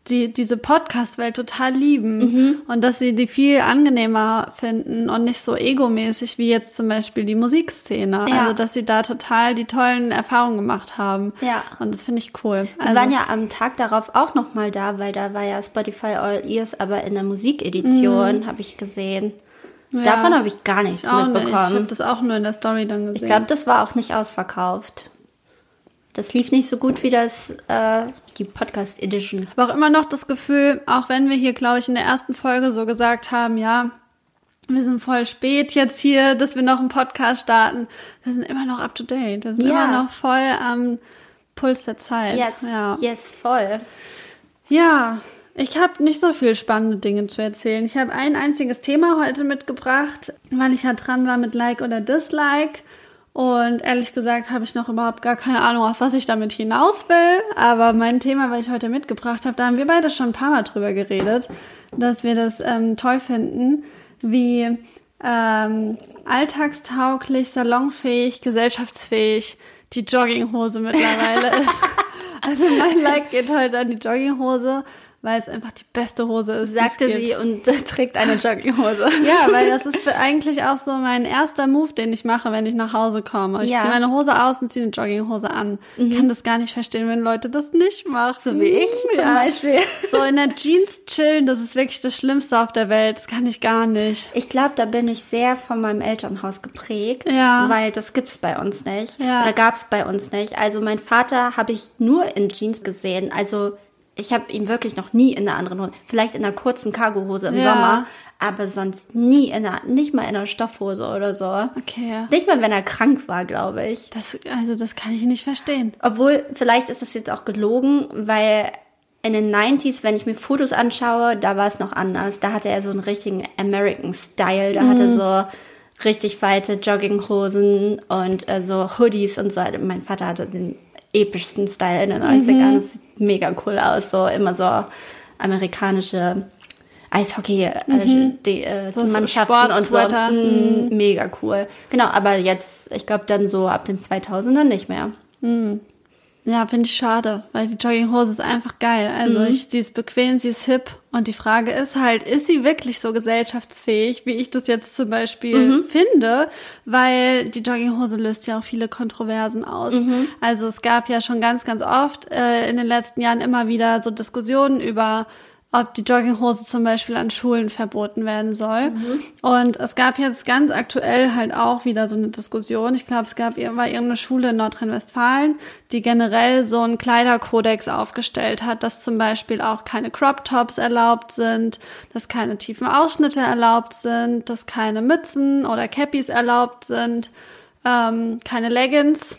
Speaker 1: die diese Podcast-Welt total lieben
Speaker 2: Mhm.
Speaker 1: und dass sie die viel angenehmer finden und nicht so egomäßig wie jetzt zum Beispiel die Musikszene.
Speaker 2: Ja.
Speaker 1: Also dass sie da total die tollen Erfahrungen gemacht haben.
Speaker 2: Ja.
Speaker 1: Und das finde ich cool.
Speaker 2: Wir
Speaker 1: Also,
Speaker 2: waren ja am Tag darauf auch noch mal da, weil da war ja Spotify All Ears, aber in der Musikedition habe ich gesehen.
Speaker 1: Mhm. Ja.
Speaker 2: Davon habe ich gar nichts
Speaker 1: auch nicht. Ich habe
Speaker 2: mitbekommen.
Speaker 1: das auch nur in der Story dann gesehen.
Speaker 2: Ich glaube, das war auch nicht ausverkauft. Das lief nicht so gut wie das äh, die Podcast Edition.
Speaker 1: habe auch immer noch das Gefühl, auch wenn wir hier, glaube ich, in der ersten Folge so gesagt haben, ja, wir sind voll spät jetzt hier, dass wir noch einen Podcast starten. Wir sind immer noch up to date. Wir sind
Speaker 2: Ja.
Speaker 1: immer noch voll am Puls der Zeit.
Speaker 2: Yes,
Speaker 1: Ja.
Speaker 2: yes, voll.
Speaker 1: ja, ich habe nicht so viel spannende Dinge zu erzählen. Ich habe ein einziges Thema heute mitgebracht, weil ich ja dran war mit Like oder Dislike. Und ehrlich gesagt habe ich noch überhaupt gar keine Ahnung, auf was ich damit hinaus will. Aber mein Thema, was ich heute mitgebracht habe, da haben wir beide schon ein paar Mal drüber geredet, dass wir das ähm, toll finden, wie ähm, alltagstauglich, salonfähig, gesellschaftsfähig die Jogginghose mittlerweile ist. Also mein Like geht heute an die Jogginghose, weil es einfach die beste Hose ist. es
Speaker 2: Sagte
Speaker 1: gibt.
Speaker 2: sie und trägt eine Jogginghose.
Speaker 1: Ja, weil das ist eigentlich auch so mein erster Move, den ich mache, wenn ich nach Hause komme. Ich
Speaker 2: Ja. Mhm.
Speaker 1: ziehe meine Hose aus und ziehe eine Jogginghose an. Ich kann das gar nicht verstehen, wenn Leute das nicht machen.
Speaker 2: So wie ich zum
Speaker 1: Ja.
Speaker 2: Beispiel.
Speaker 1: So in der Jeans chillen, das ist wirklich das Schlimmste auf der Welt. Das kann ich gar nicht.
Speaker 2: Ich glaube, da bin ich sehr von meinem Elternhaus geprägt,
Speaker 1: Ja.
Speaker 2: weil das gibt's bei uns nicht.
Speaker 1: Ja.
Speaker 2: Oder gab's bei uns nicht. Also mein Vater habe ich nur in Jeans gesehen. Also ich habe ihn wirklich noch nie in einer anderen Hose, vielleicht in einer kurzen Cargohose im
Speaker 1: Ja.
Speaker 2: Sommer, aber sonst nie in einer, nicht mal in einer Stoffhose oder so.
Speaker 1: Okay.
Speaker 2: Nicht mal, wenn er krank war, glaube ich.
Speaker 1: Das, also das kann ich nicht verstehen.
Speaker 2: Obwohl, vielleicht ist das jetzt auch gelogen, weil in den 90s, wenn ich mir Fotos anschaue, da war es noch anders. Da hatte er so einen richtigen American Style. Da hatte so richtig weite Jogginghosen und äh, so Hoodies und so. Mein Vater hatte den epischsten Style in den 90ern. Das sieht mega cool aus. So immer so amerikanische Eishockey, äh, die, äh,
Speaker 1: So- so
Speaker 2: Mannschaften und so.
Speaker 1: Sportsweater.
Speaker 2: Mm, mega cool. Genau, aber jetzt, ich glaube dann so ab den 2000ern nicht mehr.
Speaker 1: Ja, finde ich schade, weil die Jogginghose ist einfach geil. Also
Speaker 2: Mhm.
Speaker 1: ich, sie ist bequem, sie ist hip und die Frage ist halt, ist sie wirklich so gesellschaftsfähig, wie ich das jetzt zum Beispiel
Speaker 2: Mhm.
Speaker 1: finde? Weil die Jogginghose löst ja auch viele Kontroversen aus.
Speaker 2: Mhm.
Speaker 1: Also es gab ja schon ganz, ganz oft äh, in den letzten Jahren immer wieder so Diskussionen über ob die Jogginghose zum Beispiel an Schulen verboten werden soll. Und es gab jetzt ganz aktuell halt auch wieder so eine Diskussion. Ich glaube, es gab war irgendeine Schule in Nordrhein-Westfalen, die generell so einen Kleiderkodex aufgestellt hat, dass zum Beispiel auch keine Crop Tops erlaubt sind, dass keine tiefen Ausschnitte erlaubt sind, dass keine Mützen oder Cappies erlaubt sind, ähm, keine Leggings.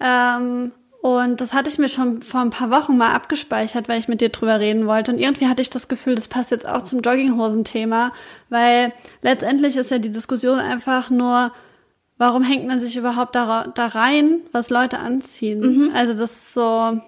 Speaker 1: Ähm, und das hatte ich mir schon vor ein paar Wochen mal abgespeichert, weil ich mit dir drüber reden wollte. Und irgendwie hatte ich das Gefühl, das passt jetzt auch zum Jogginghosen-Thema, weil letztendlich ist ja die Diskussion einfach nur, warum hängt man sich überhaupt da, da rein, was Leute anziehen? Also das ist so,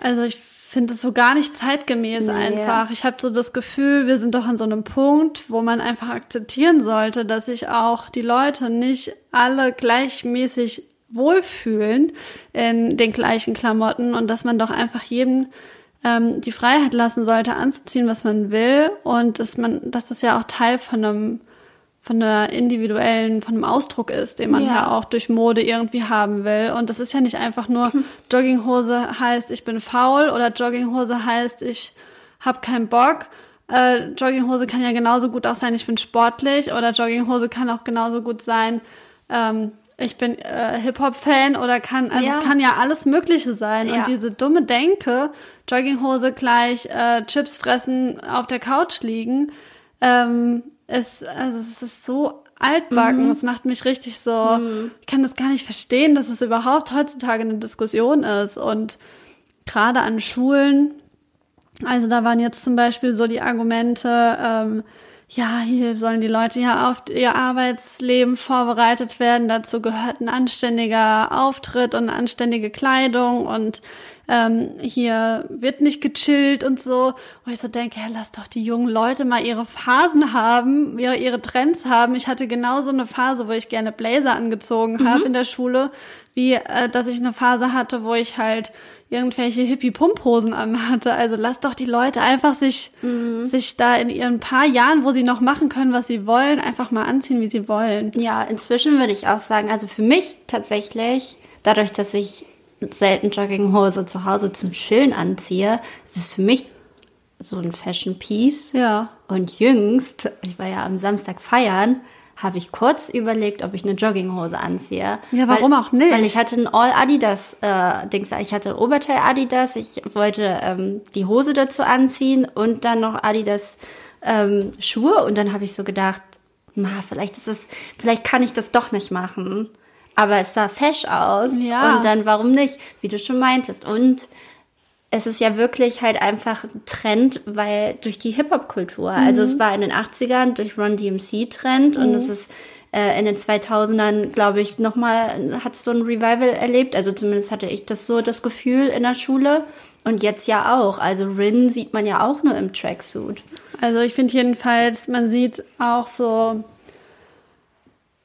Speaker 1: also ich finde es so gar nicht zeitgemäß
Speaker 2: Nee.
Speaker 1: einfach. Ich habe so das Gefühl, wir sind doch an so einem Punkt, wo man einfach akzeptieren sollte, dass sich auch die Leute nicht alle gleichmäßig wohlfühlen in den gleichen Klamotten und dass man doch einfach jedem ähm, die Freiheit lassen sollte, anzuziehen, was man will und dass man, dass das ja auch Teil von einem von einer individuellen, von einem Ausdruck ist, den man ja,
Speaker 2: Ja.
Speaker 1: auch durch Mode irgendwie haben will. Und das ist ja nicht einfach nur Jogginghose heißt, ich bin faul oder Jogginghose heißt, ich habe keinen Bock. Äh, Jogginghose kann ja genauso gut auch sein, ich bin sportlich oder Jogginghose kann auch genauso gut sein, ähm, ich bin äh, Hip-Hop-Fan oder kann, also
Speaker 2: Ja.
Speaker 1: es kann ja alles Mögliche sein.
Speaker 2: Ja.
Speaker 1: Und diese dumme Denke, Jogginghose gleich äh, Chips fressen, auf der Couch liegen, ähm, ist, also es ist so altbacken. Es macht mich richtig so, ich kann das gar nicht verstehen, dass es überhaupt heutzutage eine Diskussion ist. Und gerade an Schulen, also da waren jetzt zum Beispiel so die Argumente, ähm, ja, hier sollen die Leute ja auf ihr Arbeitsleben vorbereitet werden. Dazu gehört ein anständiger Auftritt und anständige Kleidung und ähm, hier wird nicht gechillt und so. Wo ich so denke, ja, lass doch die jungen Leute mal ihre Phasen haben, ihre, ihre Trends haben. Ich hatte genauso eine Phase, wo ich gerne Blazer angezogen habe in der Schule, wie äh, dass ich eine Phase hatte, wo ich halt irgendwelche Hippie-Pumphosen anhatte. Also lass doch die Leute einfach sich, sich da in ihren paar Jahren, wo sie noch machen können, was sie wollen, einfach mal anziehen, wie sie wollen.
Speaker 2: Ja, inzwischen würde ich auch sagen, also für mich tatsächlich, dadurch, dass ich selten Jogginghose zu Hause zum Chillen anziehe, ist es für mich so ein Fashion Piece.
Speaker 1: Ja.
Speaker 2: Und jüngst, ich war ja am Samstag feiern, habe ich kurz überlegt, ob ich eine Jogginghose anziehe.
Speaker 1: Ja, warum
Speaker 2: weil,
Speaker 1: auch nicht?
Speaker 2: Weil ich hatte ein All Adidas äh, Dings, ich hatte Oberteil Adidas, ich wollte ähm, die Hose dazu anziehen und dann noch Adidas ähm, Schuhe und dann habe ich so gedacht, na, vielleicht ist es, vielleicht kann ich das doch nicht machen. Aber es sah fesch aus
Speaker 1: Ja.
Speaker 2: und dann warum nicht, wie du schon meintest und es ist ja wirklich halt einfach ein Trend, weil durch die Hip-Hop-Kultur. Also es war in den 80ern durch Run DMC Trend und es ist äh, in den 2000ern, glaube ich, nochmal, hat so ein Revival erlebt. Also zumindest hatte ich das so das Gefühl in der Schule. Und jetzt ja auch. Also Rin sieht man ja auch nur im Tracksuit.
Speaker 1: Also ich finde jedenfalls, man sieht auch so,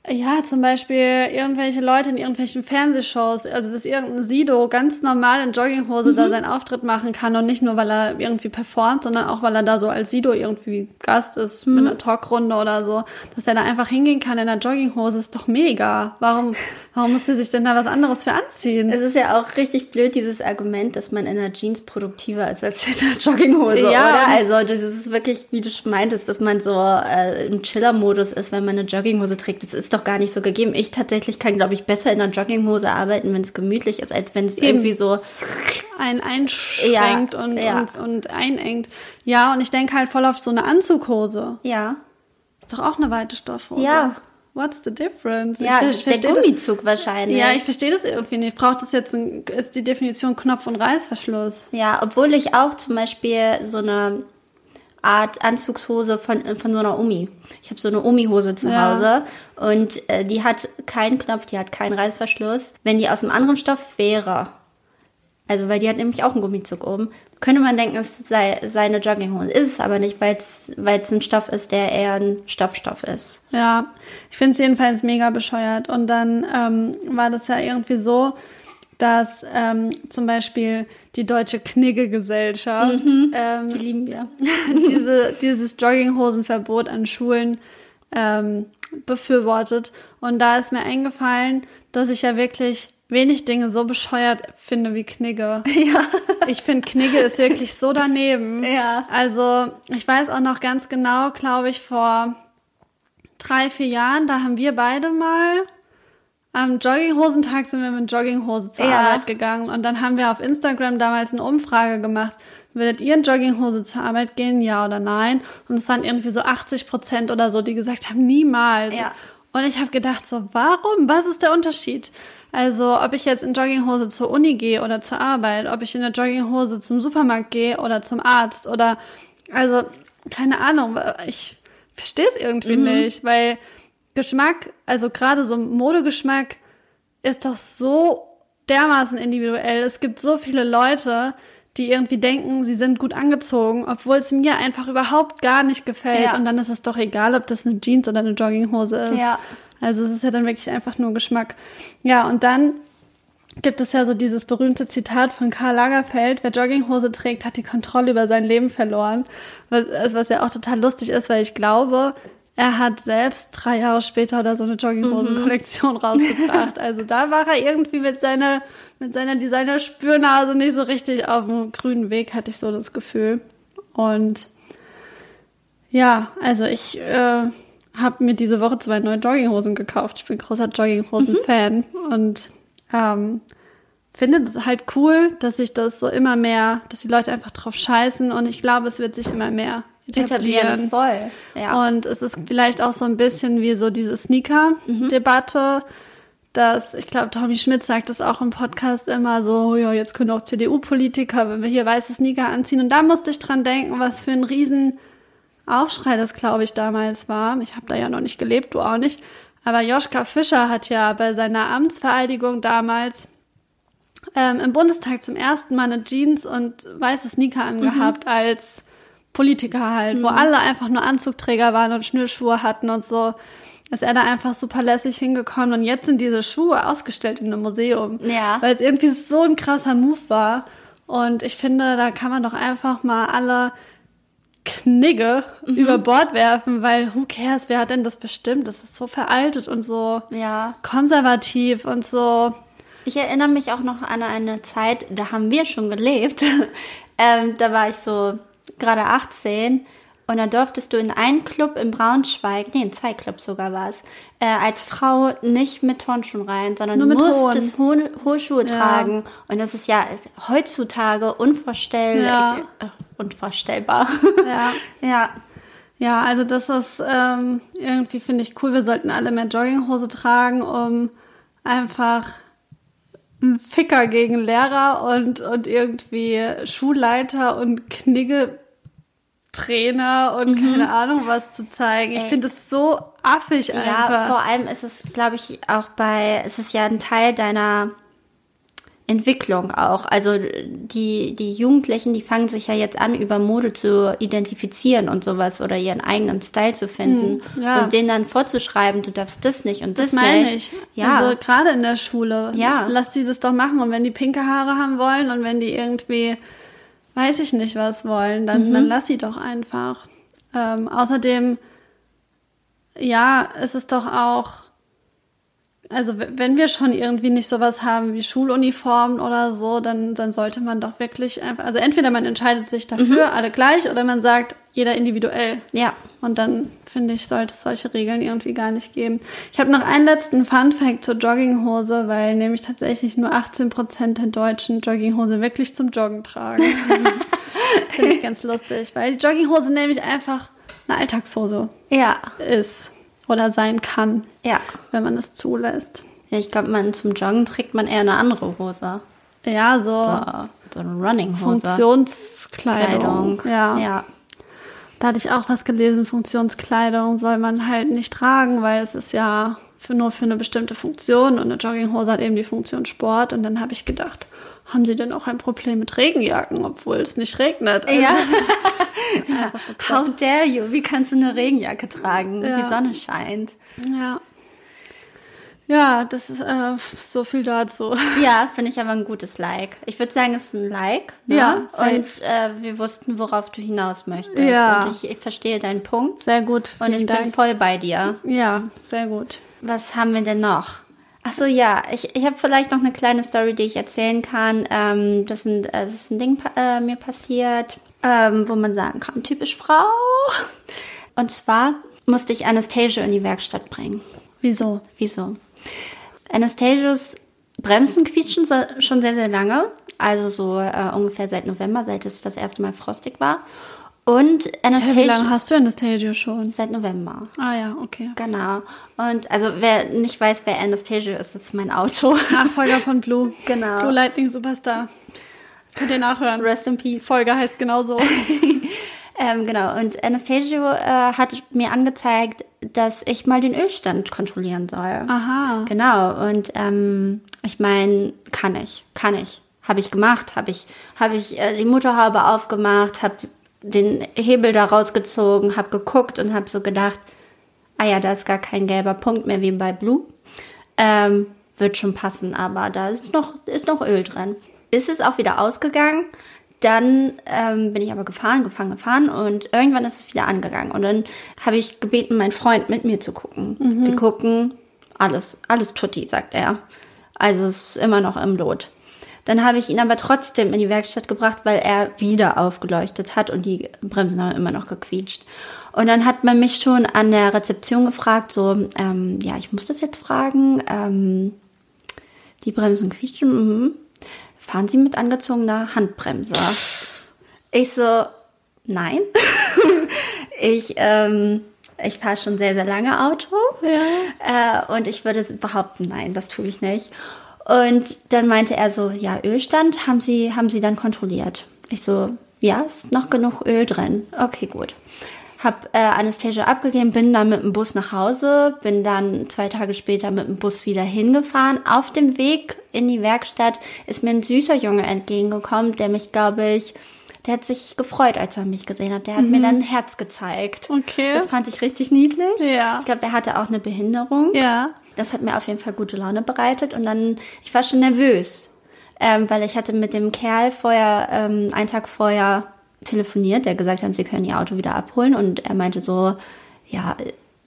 Speaker 1: ja, zum Beispiel irgendwelche Leute in irgendwelchen Fernsehshows, also dass irgendein Sido ganz normal in Jogginghose da seinen Auftritt machen kann und nicht nur, weil er irgendwie performt, sondern auch, weil er da so als Sido irgendwie Gast ist mit einer Talkrunde oder so, dass er da einfach hingehen kann in einer Jogginghose, ist doch mega. Warum, warum muss er sich denn da was anderes für anziehen?
Speaker 2: Es ist ja auch richtig blöd, dieses Argument, dass man in der Jeans produktiver ist als in der Jogginghose,
Speaker 1: Ja,
Speaker 2: oder? Also das ist wirklich, wie du schon meintest, dass man so äh, im Chiller-Modus ist, wenn man eine Jogginghose trägt. Das ist doch gar nicht so gegeben. Ich tatsächlich kann, glaube ich, besser in einer Jogginghose arbeiten, wenn es gemütlich ist, als wenn es irgendwie so
Speaker 1: einen einschränkt
Speaker 2: Ja,
Speaker 1: und,
Speaker 2: ja.
Speaker 1: Und, und einengt. Ja, und ich denke halt voll auf so eine Anzughose.
Speaker 2: ja.
Speaker 1: Ist doch auch eine weite Stoffhose.
Speaker 2: Ja.
Speaker 1: What's the difference?
Speaker 2: Ja,
Speaker 1: Ich- ich
Speaker 2: der Gummizug wahrscheinlich.
Speaker 1: Das, ja, ich verstehe das irgendwie nicht. Braucht das jetzt ein, ist die Definition Knopf- und Reißverschluss?
Speaker 2: Ja, obwohl ich auch zum Beispiel so eine Art Anzugshose von, von so einer Omi. Ich habe so eine Omi-Hose zu
Speaker 1: Ja.
Speaker 2: Hause und äh, die hat keinen Knopf, die hat keinen Reißverschluss. Wenn die aus einem anderen Stoff wäre, also weil die hat nämlich auch einen Gummizug oben, könnte man denken, es sei seine Jogginghose. Ist es aber nicht, weil es weil es ein Stoff ist, der eher ein Stoffstoff ist.
Speaker 1: Ja, ich finde es jedenfalls mega bescheuert. Und dann ähm, war das ja irgendwie so, dass ähm, zum Beispiel die Deutsche Knigge-Gesellschaft, ähm,
Speaker 2: Die lieben wir.
Speaker 1: diese, dieses Jogginghosenverbot an Schulen ähm, befürwortet. Und da ist mir eingefallen, dass ich ja wirklich wenig Dinge so bescheuert finde wie Knigge.
Speaker 2: Ja.
Speaker 1: Ich finde, Knigge ist wirklich so daneben.
Speaker 2: Ja.
Speaker 1: Also, ich weiß auch noch ganz genau, glaube ich, vor drei, vier Jahren, da haben wir beide mal am Jogginghosentag sind wir mit Jogginghose zur
Speaker 2: Ja.
Speaker 1: Arbeit gegangen und dann haben wir auf Instagram damals eine Umfrage gemacht. Würdet ihr in Jogginghose zur Arbeit gehen, ja oder nein? Und es waren irgendwie so 80 Prozent oder so, die gesagt haben, niemals.
Speaker 2: Ja.
Speaker 1: Und ich habe gedacht, so, warum? Was ist der Unterschied? Also, ob ich jetzt in Jogginghose zur Uni gehe oder zur Arbeit, ob ich in der Jogginghose zum Supermarkt gehe oder zum Arzt oder, also, keine Ahnung, ich verstehe es irgendwie nicht, weil Geschmack, also gerade so Modegeschmack ist doch so dermaßen individuell. Es gibt so viele Leute, die irgendwie denken, sie sind gut angezogen, obwohl es mir einfach überhaupt gar nicht gefällt.
Speaker 2: Ja.
Speaker 1: Und dann ist es doch egal, ob das eine Jeans oder eine Jogginghose ist.
Speaker 2: Ja.
Speaker 1: Also es ist ja dann wirklich einfach nur Geschmack. Ja, und dann gibt es ja so dieses berühmte Zitat von Karl Lagerfeld, wer Jogginghose trägt, hat die Kontrolle über sein Leben verloren. Was, was ja auch total lustig ist, weil ich glaube, er hat selbst drei Jahre später oder so eine Jogginghosen-Kollektion rausgebracht. Also da war er irgendwie mit seiner, mit seiner Designer-Spürnase nicht so richtig auf dem grünen Weg, hatte ich so das Gefühl. Und ja, also ich äh, habe mir diese Woche zwei neue Jogginghosen gekauft. Ich bin großer Jogginghosen-Fan und ähm, finde es halt cool, dass sich das so immer mehr, dass die Leute einfach drauf scheißen und ich glaube, es wird sich immer mehr
Speaker 2: Etablieren
Speaker 1: etablieren.
Speaker 2: voll. Ja.
Speaker 1: Und es ist vielleicht auch so ein bisschen wie so diese Sneaker-Debatte, dass, ich glaube, Tommy Schmidt sagt das auch im Podcast immer so, "Oh ja, jetzt können auch CDU-Politiker, wenn wir hier weiße Sneaker anziehen. Und da musste ich dran denken, was für ein riesen Aufschrei das, glaube ich, damals war. Ich habe da ja noch nicht gelebt, du auch nicht. Aber Joschka Fischer hat ja bei seiner Amtsvereidigung damals ähm, im Bundestag zum ersten Mal eine Jeans und weiße Sneaker angehabt als Politiker halt, wo alle einfach nur Anzugträger waren und Schnürschuhe hatten und so. Ist er da einfach super lässig hingekommen und jetzt sind diese Schuhe ausgestellt in einem Museum.
Speaker 2: Ja.
Speaker 1: Weil es irgendwie so ein krasser Move war. Und ich finde, da kann man doch einfach mal alle Knigge über Bord werfen, weil who cares, wer hat denn das bestimmt? Das ist so veraltet und so
Speaker 2: ja.
Speaker 1: konservativ und so.
Speaker 2: Ich erinnere mich auch noch an eine Zeit, da haben wir schon gelebt. ähm, da war ich so gerade 18 und da durftest du in einen Club in Braunschweig, nee, in zwei Clubs sogar war es, äh, als Frau nicht mit Turnschuhen rein, sondern
Speaker 1: Nur
Speaker 2: du
Speaker 1: mit
Speaker 2: musstest hohe, hohe Schuhe
Speaker 1: Ja.
Speaker 2: tragen. Und das ist ja heutzutage unvorstellbar.
Speaker 1: Ja.
Speaker 2: Ich, äh, unvorstellbar.
Speaker 1: Ja.
Speaker 2: ja.
Speaker 1: Ja, also das ist ähm, irgendwie, finde ich cool. Wir sollten alle mehr Jogginghose tragen, um einfach einen Ficker gegen Lehrer und, und irgendwie Schulleiter und Knigge Trainer und keine Ahnung was zu zeigen. Ich
Speaker 2: Mhm.
Speaker 1: Finde es so affig
Speaker 2: Ja,
Speaker 1: einfach.
Speaker 2: vor allem ist es, glaube ich, auch bei, es ist ja ein Teil deiner Entwicklung auch. Also die, die Jugendlichen, die fangen sich ja jetzt an, über Mode zu identifizieren und sowas oder ihren eigenen Style zu finden
Speaker 1: Hm, ja.
Speaker 2: und denen dann vorzuschreiben, du darfst das nicht und das,
Speaker 1: Das meine
Speaker 2: nicht.
Speaker 1: ich.
Speaker 2: Ja,
Speaker 1: Also gerade in der Schule.
Speaker 2: Ja.
Speaker 1: Lass die das doch machen. Und wenn die pinke Haare haben wollen und wenn die irgendwie, weiß ich nicht was wollen, dann,
Speaker 2: Mhm.
Speaker 1: dann lass sie doch einfach. Ähm, außerdem, ja, es ist doch auch, also wenn wir schon irgendwie nicht sowas haben wie Schuluniformen oder so, dann, dann sollte man doch wirklich einfach, also entweder man entscheidet sich dafür, alle gleich, oder man sagt, jeder individuell.
Speaker 2: ja.
Speaker 1: Und dann, finde ich, sollte es solche Regeln irgendwie gar nicht geben. Ich habe noch einen letzten Fun-Fact zur Jogginghose, weil nämlich tatsächlich nur 18% der Deutschen Jogginghose wirklich zum Joggen tragen. das finde ich ganz lustig, weil die Jogginghose nämlich einfach eine Alltagshose
Speaker 2: Ja,
Speaker 1: ist oder sein kann,
Speaker 2: ja.
Speaker 1: wenn man es zulässt.
Speaker 2: Ja, ich glaube, man zum Joggen trägt man eher eine andere Hose.
Speaker 1: Ja, so
Speaker 2: So, so eine Running-Hose.
Speaker 1: Funktionskleidung. Ja.
Speaker 2: ja.
Speaker 1: Da hatte ich auch was gelesen, Funktionskleidung soll man halt nicht tragen, weil es ist ja für, nur für eine bestimmte Funktion und eine Jogginghose hat eben die Funktion Sport. Und dann habe ich gedacht, haben Sie denn auch ein Problem mit Regenjacken, obwohl es nicht regnet? Also,
Speaker 2: Ja. How dare you? Wie kannst du eine Regenjacke tragen?
Speaker 1: Ja.
Speaker 2: Die Sonne scheint.
Speaker 1: ja. Ja, das ist äh, so viel dazu.
Speaker 2: Ja, finde ich aber ein gutes Like. Ich würde sagen, es ist ein Like. Ne?
Speaker 1: Ja.
Speaker 2: Und äh, wir wussten, worauf du hinaus möchtest.
Speaker 1: Ja.
Speaker 2: Und ich, ich verstehe deinen Punkt.
Speaker 1: Sehr gut.
Speaker 2: Und ich bin
Speaker 1: Dank.
Speaker 2: voll bei dir.
Speaker 1: Ja, sehr gut.
Speaker 2: Was haben wir denn noch? Ach so, ja, ich, ich habe vielleicht noch eine kleine Story, die ich erzählen kann. Ähm, das, sind, äh, das ist ein Ding äh, mir passiert, ähm, wo man sagen kann, typisch Frau. Und zwar musste ich Anastasia in die Werkstatt bringen.
Speaker 1: Wieso?
Speaker 2: Wieso? Anastasios Bremsen quietschen schon sehr, sehr lange. Also so äh, ungefähr seit November, seit es das erste Mal frostig war. Und
Speaker 1: Hä, wie lange
Speaker 2: Anastasia...
Speaker 1: hast du Anastasia schon?
Speaker 2: Seit November.
Speaker 1: Ah ja, okay.
Speaker 2: Genau. Und also wer nicht weiß, wer Anastasia ist, das ist mein Auto.
Speaker 1: Nachfolger von Blue.
Speaker 2: Genau.
Speaker 1: Blue Lightning Superstar. Könnt ihr nachhören.
Speaker 2: Rest in Peace.
Speaker 1: Folge heißt genauso.
Speaker 2: Ähm, genau. Und Anastasia äh, hat mir angezeigt, dass ich mal den Ölstand kontrollieren soll.
Speaker 1: Aha.
Speaker 2: Genau. Und ähm, ich meine, kann ich, kann ich. Habe ich gemacht, habe ich, habe ich äh, die Motorhaube aufgemacht, habe den Hebel da rausgezogen, habe geguckt und habe so gedacht, ah ja, da ist gar kein gelber Punkt mehr wie bei Blue. Ähm, wird schon passen, aber da ist noch, ist noch Öl drin. Ist es auch wieder ausgegangen. Dann ähm, bin ich aber gefahren, gefahren, gefahren und irgendwann ist es wieder angegangen. Und dann habe ich gebeten, meinen Freund mit mir zu gucken. Wir gucken, alles, alles tutti, sagt er. Also es ist immer noch im Lot. Dann habe ich ihn aber trotzdem in die Werkstatt gebracht, weil er wieder aufgeleuchtet hat und die Bremsen haben immer noch gequietscht. Und dann hat man mich schon an der Rezeption gefragt, so, ähm, ja, ich muss das jetzt fragen, ähm, die Bremsen quietschen, mhm. fahren Sie mit angezogener Handbremse? Ich so, nein. ich, ähm, ich fahre schon sehr, sehr lange Auto.
Speaker 1: Ja.
Speaker 2: Äh, und ich würde behaupten, nein, das tue ich nicht. Und dann meinte er so, ja, Ölstand haben Sie, haben Sie dann kontrolliert? Ich so, ja, ist noch genug Öl drin. Okay, gut. Hab äh, Anastasia abgegeben, bin dann mit dem Bus nach Hause, bin dann zwei Tage später mit dem Bus wieder hingefahren. Auf dem Weg in die Werkstatt ist mir ein süßer Junge entgegengekommen, der mich, glaube ich, der hat sich gefreut, als er mich gesehen hat. Der hat mir dann ein Herz gezeigt.
Speaker 1: Okay.
Speaker 2: Das fand ich richtig niedlich.
Speaker 1: Ja.
Speaker 2: Ich glaube, er hatte auch eine Behinderung.
Speaker 1: Ja.
Speaker 2: Das hat mir auf jeden Fall gute Laune bereitet und dann, ich war schon nervös, ähm, weil ich hatte mit dem Kerl vorher, ähm, einen Tag vorher telefoniert, der gesagt hat, sie können ihr Auto wieder abholen und er meinte so, ja,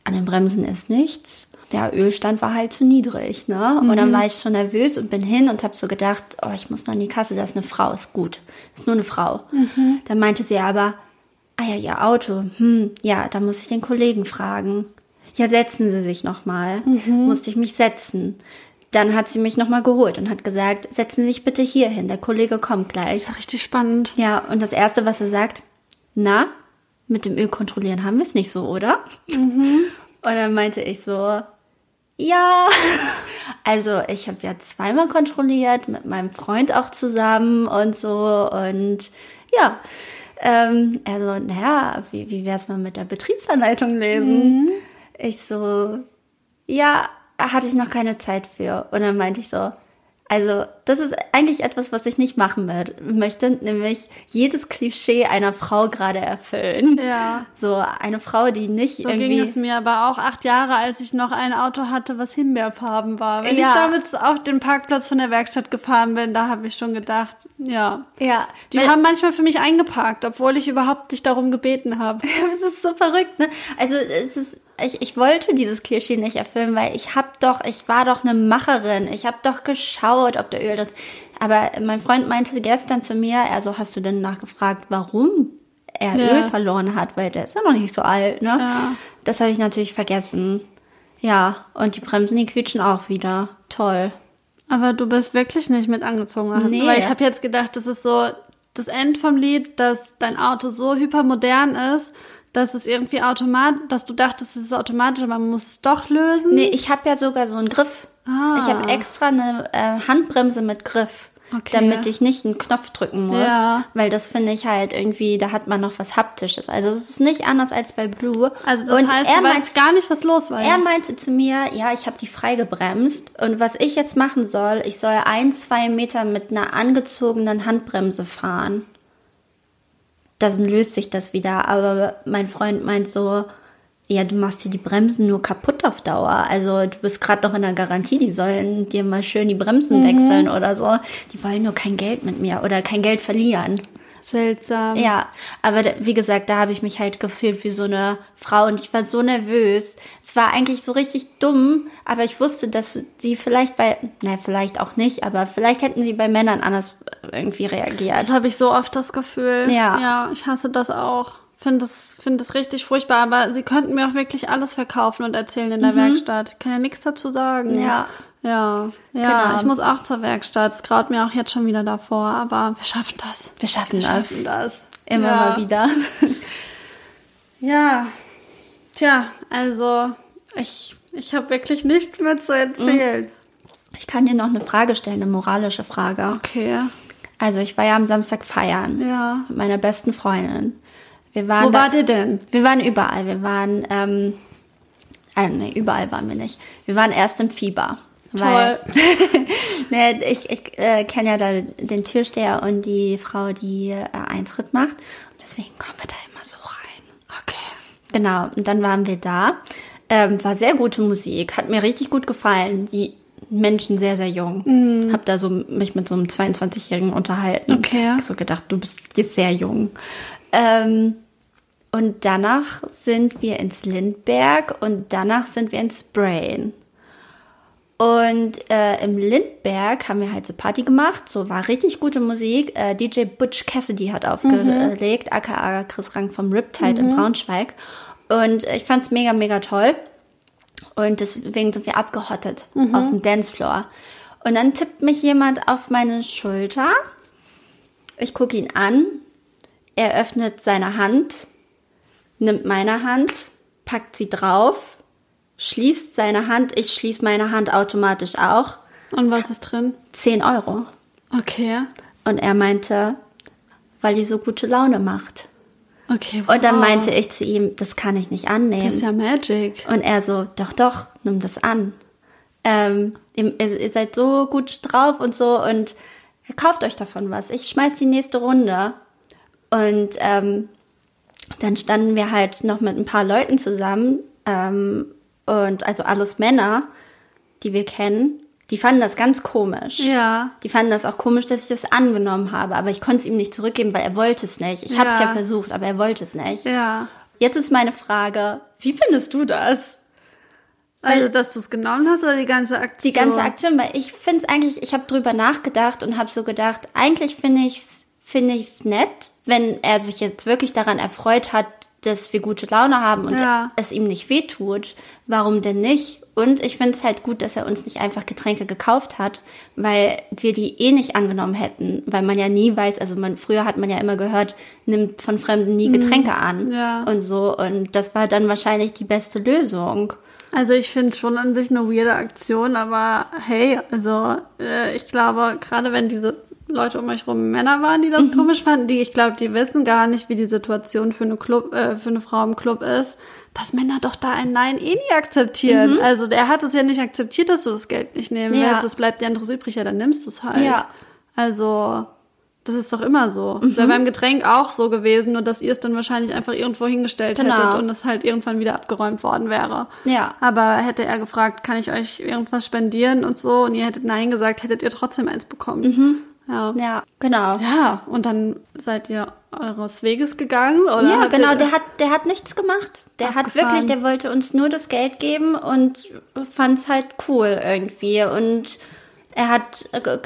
Speaker 2: an den Bremsen ist nichts. Der Ölstand war halt zu niedrig, ne? Und dann war ich schon nervös und bin hin und habe so gedacht, oh, ich muss noch in die Kasse, das ist eine Frau, ist gut. Das ist nur eine Frau. Dann meinte sie aber, ah ja, ihr Auto, hm, ja, da muss ich den Kollegen fragen. Ja, setzen Sie sich noch mal. Musste ich mich setzen. Dann hat sie mich noch mal geholt und hat gesagt, setzen Sie sich bitte hier hin, der Kollege kommt gleich.
Speaker 1: Richtig spannend.
Speaker 2: Ja, und das Erste, was er sagt, na, mit dem Öl kontrollieren haben wir es nicht so, oder? Und dann meinte ich so, ja. Also ich habe ja zweimal kontrolliert, mit meinem Freund auch zusammen und so. Und ja, ähm, er so, naja, wie, wie wär's mal mit der Betriebsanleitung lesen? Ich so, ja, hatte ich noch keine Zeit für. Und dann meinte ich so, also das ist eigentlich etwas, was ich nicht machen mö- möchte, nämlich jedes Klischee einer Frau gerade erfüllen.
Speaker 1: Ja.
Speaker 2: So eine Frau, die nicht
Speaker 1: So
Speaker 2: irgendwie...
Speaker 1: ging es mir aber auch acht Jahre, als ich noch ein Auto hatte, was Himbeerfarben war. Wenn
Speaker 2: Ja.
Speaker 1: ich damit auf den Parkplatz von der Werkstatt gefahren bin, da habe ich schon gedacht, ja.
Speaker 2: ja,
Speaker 1: Die haben manchmal für mich eingeparkt, obwohl ich überhaupt nicht darum gebeten habe.
Speaker 2: Das ist so verrückt, ne? Also es ist, ich, ich wollte dieses Klischee nicht erfüllen, weil ich hab doch, ich war doch eine Macherin. Ich habe doch geschaut, ob der Öl das. Aber mein Freund meinte gestern zu mir, also hast du denn nachgefragt, warum er
Speaker 1: Ja.
Speaker 2: Öl verloren hat, weil der ist ja noch nicht so alt, ne?
Speaker 1: Ja.
Speaker 2: Das habe ich natürlich vergessen. Ja, und die Bremsen, die quietschen auch wieder. Toll.
Speaker 1: Aber du bist wirklich nicht mit angezogen.
Speaker 2: Nee.
Speaker 1: Weil ich habe jetzt gedacht, das ist so das End vom Lied, dass dein Auto so hypermodern ist, dass es irgendwie automatisch, dass du dachtest, es ist automatisch, aber man muss es doch lösen.
Speaker 2: Nee, ich habe ja sogar so einen Griff.
Speaker 1: Ah.
Speaker 2: Ich habe extra eine äh, Handbremse mit Griff.
Speaker 1: Okay.
Speaker 2: Damit ich nicht einen Knopf drücken muss.
Speaker 1: Ja.
Speaker 2: Weil das finde ich halt irgendwie, da hat man noch was Haptisches. Also es ist nicht anders als bei Blue.
Speaker 1: Also das
Speaker 2: und
Speaker 1: heißt,
Speaker 2: er
Speaker 1: du
Speaker 2: meint,
Speaker 1: weißt gar nicht, was los war.
Speaker 2: er
Speaker 1: jetzt.
Speaker 2: meinte zu mir, ja, ich habe die frei gebremst. Und was ich jetzt machen soll, ich soll ein, zwei Meter mit einer angezogenen Handbremse fahren. Dann löst sich das wieder. Aber mein Freund meint so, ja, du machst dir die Bremsen nur kaputt auf Dauer. Also du bist gerade noch in der Garantie, die sollen dir mal schön die Bremsen wechseln oder so. Die wollen nur kein Geld mit mir oder kein Geld verlieren.
Speaker 1: Seltsam.
Speaker 2: Ja, aber wie gesagt, da habe ich mich halt gefühlt wie so eine Frau und ich war so nervös. Es war eigentlich so richtig dumm, aber ich wusste, dass sie vielleicht bei, na vielleicht auch nicht, aber vielleicht hätten sie bei Männern anders irgendwie reagiert.
Speaker 1: Das habe ich so oft das Gefühl.
Speaker 2: Ja.
Speaker 1: Ja, ich hasse das auch. Finde das, finde das richtig furchtbar, aber sie könnten mir auch wirklich alles verkaufen und erzählen in der Werkstatt. Ich kann ja nichts dazu sagen.
Speaker 2: Ja.
Speaker 1: Ja, ja,
Speaker 2: Genau.
Speaker 1: ich muss auch zur Werkstatt. Es graut mir auch jetzt schon wieder davor, aber wir schaffen das.
Speaker 2: Wir schaffen
Speaker 1: Wir
Speaker 2: das.
Speaker 1: schaffen das.
Speaker 2: Immer
Speaker 1: ja.
Speaker 2: mal wieder.
Speaker 1: Ja. Tja, also ich, ich habe wirklich nichts mehr zu erzählen.
Speaker 2: Ich kann dir noch eine Frage stellen, eine moralische Frage.
Speaker 1: Okay.
Speaker 2: Also ich war ja am Samstag feiern
Speaker 1: Ja.
Speaker 2: mit meiner besten Freundin. Wir waren
Speaker 1: Wo
Speaker 2: da,
Speaker 1: wart ihr denn?
Speaker 2: Wir waren überall. Wir waren, ähm, äh, nee, überall waren wir nicht. Wir waren erst im Fieber. Weil, ne, ich ich äh, kenne ja da den Türsteher und die Frau, die äh, Eintritt macht. Und deswegen kommen wir da immer so rein.
Speaker 1: Okay.
Speaker 2: Genau, und dann waren wir da. Ähm, war sehr gute Musik, hat mir richtig gut gefallen. Die Menschen sehr, sehr jung. Hab da so mich mit so einem 22-Jährigen unterhalten.
Speaker 1: Okay.
Speaker 2: Hab so gedacht, du bist jetzt sehr jung. Ähm, und danach sind wir ins Lindberg und danach sind wir ins Brain. Und äh, im Lindberg haben wir halt so Party gemacht, so war richtig gute Musik. Äh, DJ Butch Cassidy hat aufgelegt, aka Chris Rang vom Riptide in Braunschweig. Und ich fand's mega, mega toll. Und deswegen sind wir abgehottet auf dem Dancefloor. Und dann tippt mich jemand auf meine Schulter. Ich gucke ihn an. Er öffnet seine Hand, nimmt meine Hand, packt sie drauf, schließt seine Hand, ich schließe meine Hand automatisch auch.
Speaker 1: Und was ist drin?
Speaker 2: 10 Euro.
Speaker 1: Okay.
Speaker 2: Und er meinte, weil die so gute Laune macht.
Speaker 1: Okay.
Speaker 2: Und dann
Speaker 1: wow.
Speaker 2: meinte ich zu ihm, das kann ich nicht annehmen.
Speaker 1: Das ist ja Magic.
Speaker 2: Und er so, doch, doch, nimm das an. Ähm, ihr, ihr seid so gut drauf und so und kauft euch davon was. Ich schmeiß die nächste Runde. Und ähm, dann standen wir halt noch mit ein paar Leuten zusammen ähm, und also alles Männer, die wir kennen. Die fanden das ganz komisch.
Speaker 1: Ja.
Speaker 2: Die fanden das auch komisch, dass ich das angenommen habe, aber ich konnte es ihm nicht zurückgeben, weil er wollte es nicht. Ich habe es
Speaker 1: Ja.
Speaker 2: ja versucht, aber er wollte es nicht.
Speaker 1: Ja.
Speaker 2: Jetzt ist meine Frage, wie findest du das?
Speaker 1: Also, dass du es genommen hast oder die ganze Aktion?
Speaker 2: Die ganze Aktion, weil ich finde es eigentlich, ich habe drüber nachgedacht und habe so gedacht, eigentlich finde ich es finde ich's nett, wenn er sich jetzt wirklich daran erfreut hat, dass wir gute Laune haben und
Speaker 1: Ja.
Speaker 2: es ihm nicht wehtut. Warum denn nicht? Und ich finde es halt gut, dass er uns nicht einfach Getränke gekauft hat, weil wir die eh nicht angenommen hätten, weil man ja nie weiß, also man früher hat man ja immer gehört, nimmt von Fremden nie Getränke an
Speaker 1: Mhm. ja.
Speaker 2: und so und das war dann wahrscheinlich die beste Lösung.
Speaker 1: Also ich finde schon an sich eine weirde Aktion, aber hey, also äh, ich glaube, gerade wenn diese Leute um euch rum Männer waren, die das
Speaker 2: Mhm.
Speaker 1: komisch fanden, die ich glaube, die wissen gar nicht, wie die Situation für eine Club, äh, für eine Frau im Club ist, dass Männer doch da ein Nein eh nie akzeptieren. Also der hat es ja nicht akzeptiert, dass du das Geld nicht nehmen
Speaker 2: Mhm. Ja.
Speaker 1: willst. Es bleibt dir anderes übrig, ja, dann nimmst du es halt.
Speaker 2: Ja.
Speaker 1: Also das ist doch immer so. Es
Speaker 2: Mhm.
Speaker 1: wäre beim Getränk auch so gewesen, nur dass ihr es dann wahrscheinlich einfach irgendwo hingestellt
Speaker 2: Genau.
Speaker 1: hättet und es halt irgendwann wieder abgeräumt worden wäre.
Speaker 2: Ja.
Speaker 1: Aber hätte er gefragt, kann ich euch irgendwas spendieren und so, und ihr hättet Nein gesagt, hättet ihr trotzdem eins bekommen. Ja.
Speaker 2: Ja, genau.
Speaker 1: Ja, und dann seid ihr eures Weges gegangen, oder?
Speaker 2: Ja, genau, der hat, der hat nichts gemacht. Der hat
Speaker 1: Abgefahren.
Speaker 2: wirklich, der wollte uns nur das Geld geben und fand's halt cool irgendwie. Und er hat äh,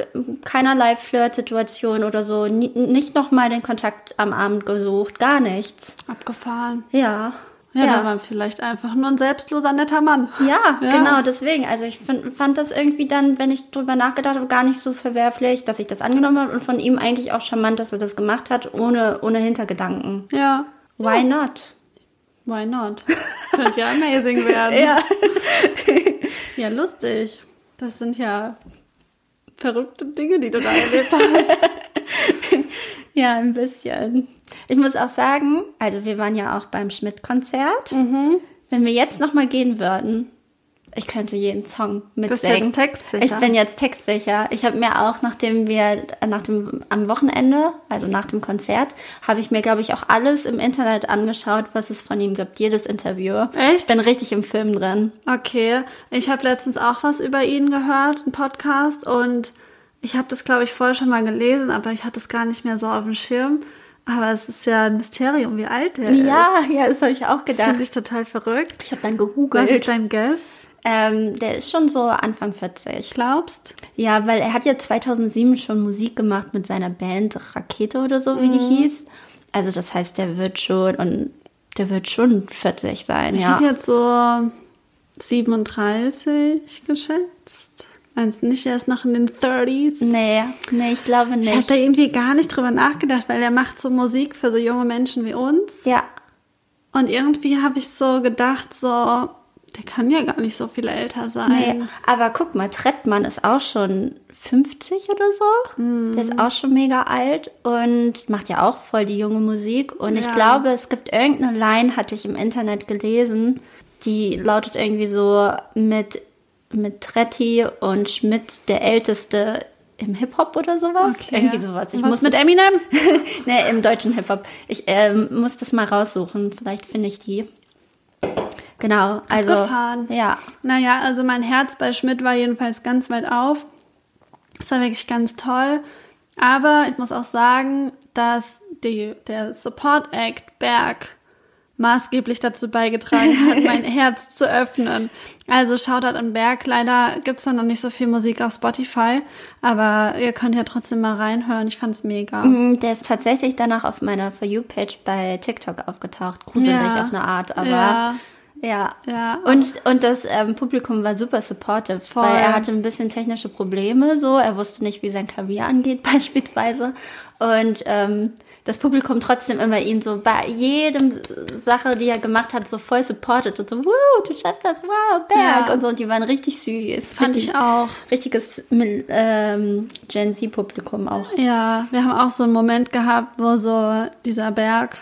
Speaker 2: keinerlei Flirt-Situation oder so, ni- nicht nochmal den Kontakt am Abend gesucht, gar nichts.
Speaker 1: abgefahren.
Speaker 2: Ja.
Speaker 1: Ja,
Speaker 2: ja.
Speaker 1: da war vielleicht einfach nur ein selbstloser, netter Mann.
Speaker 2: Ja,
Speaker 1: Ja.
Speaker 2: genau, deswegen. Also ich find, fand das irgendwie dann, wenn ich drüber nachgedacht habe, gar nicht so verwerflich, dass ich das angenommen habe und von ihm eigentlich auch charmant, dass er das gemacht hat, ohne, ohne Hintergedanken.
Speaker 1: Ja.
Speaker 2: Why not?
Speaker 1: Why not? Könnte ja amazing werden.
Speaker 2: Ja.
Speaker 1: Ja, lustig. Das sind ja verrückte Dinge, die du da erlebt hast.
Speaker 2: Ja, ein bisschen. Ich muss auch sagen, also wir waren ja auch beim Schmidt-Konzert.
Speaker 1: Mhm.
Speaker 2: Wenn wir jetzt nochmal gehen würden, ich könnte jeden Song
Speaker 1: Bist
Speaker 2: mitsingen.
Speaker 1: jetzt textsicher?
Speaker 2: Ich bin jetzt textsicher. Ich habe mir auch, nachdem wir nach dem am Wochenende, also nach dem Konzert, habe ich mir, glaube ich, auch alles im Internet angeschaut, was es von ihm gibt. Jedes Interview.
Speaker 1: Echt?
Speaker 2: Ich bin richtig im Film drin.
Speaker 1: Okay, ich habe letztens auch was über ihn gehört, einen Podcast, und ich habe das, glaube ich, vorher schon mal gelesen, aber ich hatte es gar nicht mehr so auf dem Schirm. Aber es ist ja ein Mysterium, wie alt er ist.
Speaker 2: Ja, ja, das habe ich auch
Speaker 1: Das
Speaker 2: gedacht.
Speaker 1: finde ich total verrückt.
Speaker 2: Ich habe dann
Speaker 1: Was ist
Speaker 2: gegoogelt.
Speaker 1: dein Guess?
Speaker 2: Ähm, der ist schon so Anfang 40.
Speaker 1: Glaubst?
Speaker 2: Ja, weil er hat ja 2007 schon Musik gemacht mit seiner Band Rakete oder so, wie die hieß. Also das heißt, der wird schon und der wird schon 40 sein,
Speaker 1: Ich
Speaker 2: ja.
Speaker 1: hätte jetzt so 37 geschätzt. Meinst du nicht, er ist noch in den 30s?
Speaker 2: Nee, nee, ich glaube
Speaker 1: Ich habe
Speaker 2: nicht.
Speaker 1: da irgendwie gar nicht drüber nachgedacht, weil er macht so Musik für so junge Menschen wie uns.
Speaker 2: Ja,
Speaker 1: Und irgendwie habe ich so gedacht, so, der kann ja gar nicht so viel älter sein.
Speaker 2: nee. Aber guck mal, Trettmann ist auch schon 50 oder so. Der ist auch schon mega alt und macht ja auch voll die junge Musik. Und ich
Speaker 1: Ja.
Speaker 2: glaube, es gibt irgendeine Line, hatte ich im Internet gelesen, die lautet irgendwie so mit, mit Tretti und Schmidt der Älteste im Hip-Hop oder sowas.
Speaker 1: Okay.
Speaker 2: Irgendwie sowas. Ich
Speaker 1: Was
Speaker 2: muss
Speaker 1: mit Eminem?
Speaker 2: nee, im deutschen Hip-Hop. Ich ähm, muss das mal raussuchen. Vielleicht finde ich die. Genau, also.
Speaker 1: Abgefahren.
Speaker 2: Ja.
Speaker 1: Naja, also mein Herz bei Schmidt war jedenfalls ganz weit auf. Das war wirklich ganz toll. Aber ich muss auch sagen, dass die, der Support Act Berg maßgeblich dazu beigetragen hat, mein Herz zu öffnen. Also Shoutout an Berg. Leider gibt's da noch nicht so viel Musik auf Spotify, aber ihr könnt ja trotzdem mal reinhören. Ich fand's mega.
Speaker 2: Mm, Der ist tatsächlich danach auf meiner For You-Page bei TikTok aufgetaucht. Gruselig
Speaker 1: Ja.
Speaker 2: auf eine Art, aber.
Speaker 1: Ja.
Speaker 2: Ja.
Speaker 1: Ja.
Speaker 2: Und, und das ähm, Publikum war super supportive,
Speaker 1: Voll.
Speaker 2: weil er hatte ein bisschen technische Probleme, so. Er wusste nicht, wie sein Klavier angeht, beispielsweise. Und ähm, das Publikum trotzdem immer ihn so bei jedem Sache, die er gemacht hat, so voll supportet und so, wow, du schaffst das, wow, Berg
Speaker 1: Ja.
Speaker 2: und so. Und die waren richtig süß.
Speaker 1: Fand
Speaker 2: richtig,
Speaker 1: ich auch.
Speaker 2: Richtiges ähm, Gen Z-Publikum auch.
Speaker 1: Ja, wir haben auch so einen Moment gehabt, wo so dieser Berg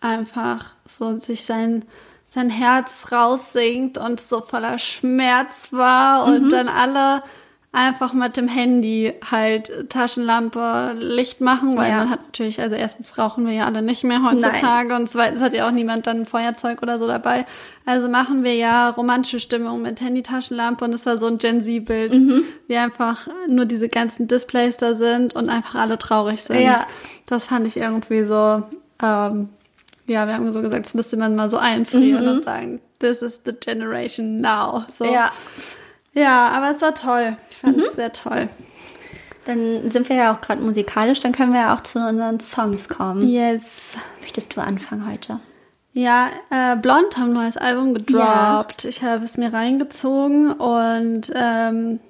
Speaker 1: einfach so sich sein, sein Herz raussinkt und so voller Schmerz war und dann alle einfach mit dem Handy halt Taschenlampe Licht machen, weil
Speaker 2: Ja.
Speaker 1: man hat natürlich, also erstens rauchen wir ja alle nicht mehr heutzutage und zweitens hat ja auch niemand dann ein Feuerzeug oder so dabei. Also machen wir ja romantische Stimmung mit Handy-Taschenlampe und es war so ein Gen Z-Bild, wie einfach nur diese ganzen Displays da sind und einfach alle traurig sind.
Speaker 2: Ja.
Speaker 1: Das fand ich irgendwie so, ähm, ja, wir haben so gesagt, das müsste man mal so einfrieren und sagen, this is the generation now. So.
Speaker 2: Ja.
Speaker 1: Ja, aber es war toll. Ich fand es sehr toll.
Speaker 2: Dann sind wir ja auch gerade musikalisch, dann können wir ja auch zu unseren Songs kommen.
Speaker 1: Yes.
Speaker 2: Möchtest du anfangen heute?
Speaker 1: Ja, äh, Blond haben ein neues Album gedroppt. Ich habe es mir reingezogen und ähm,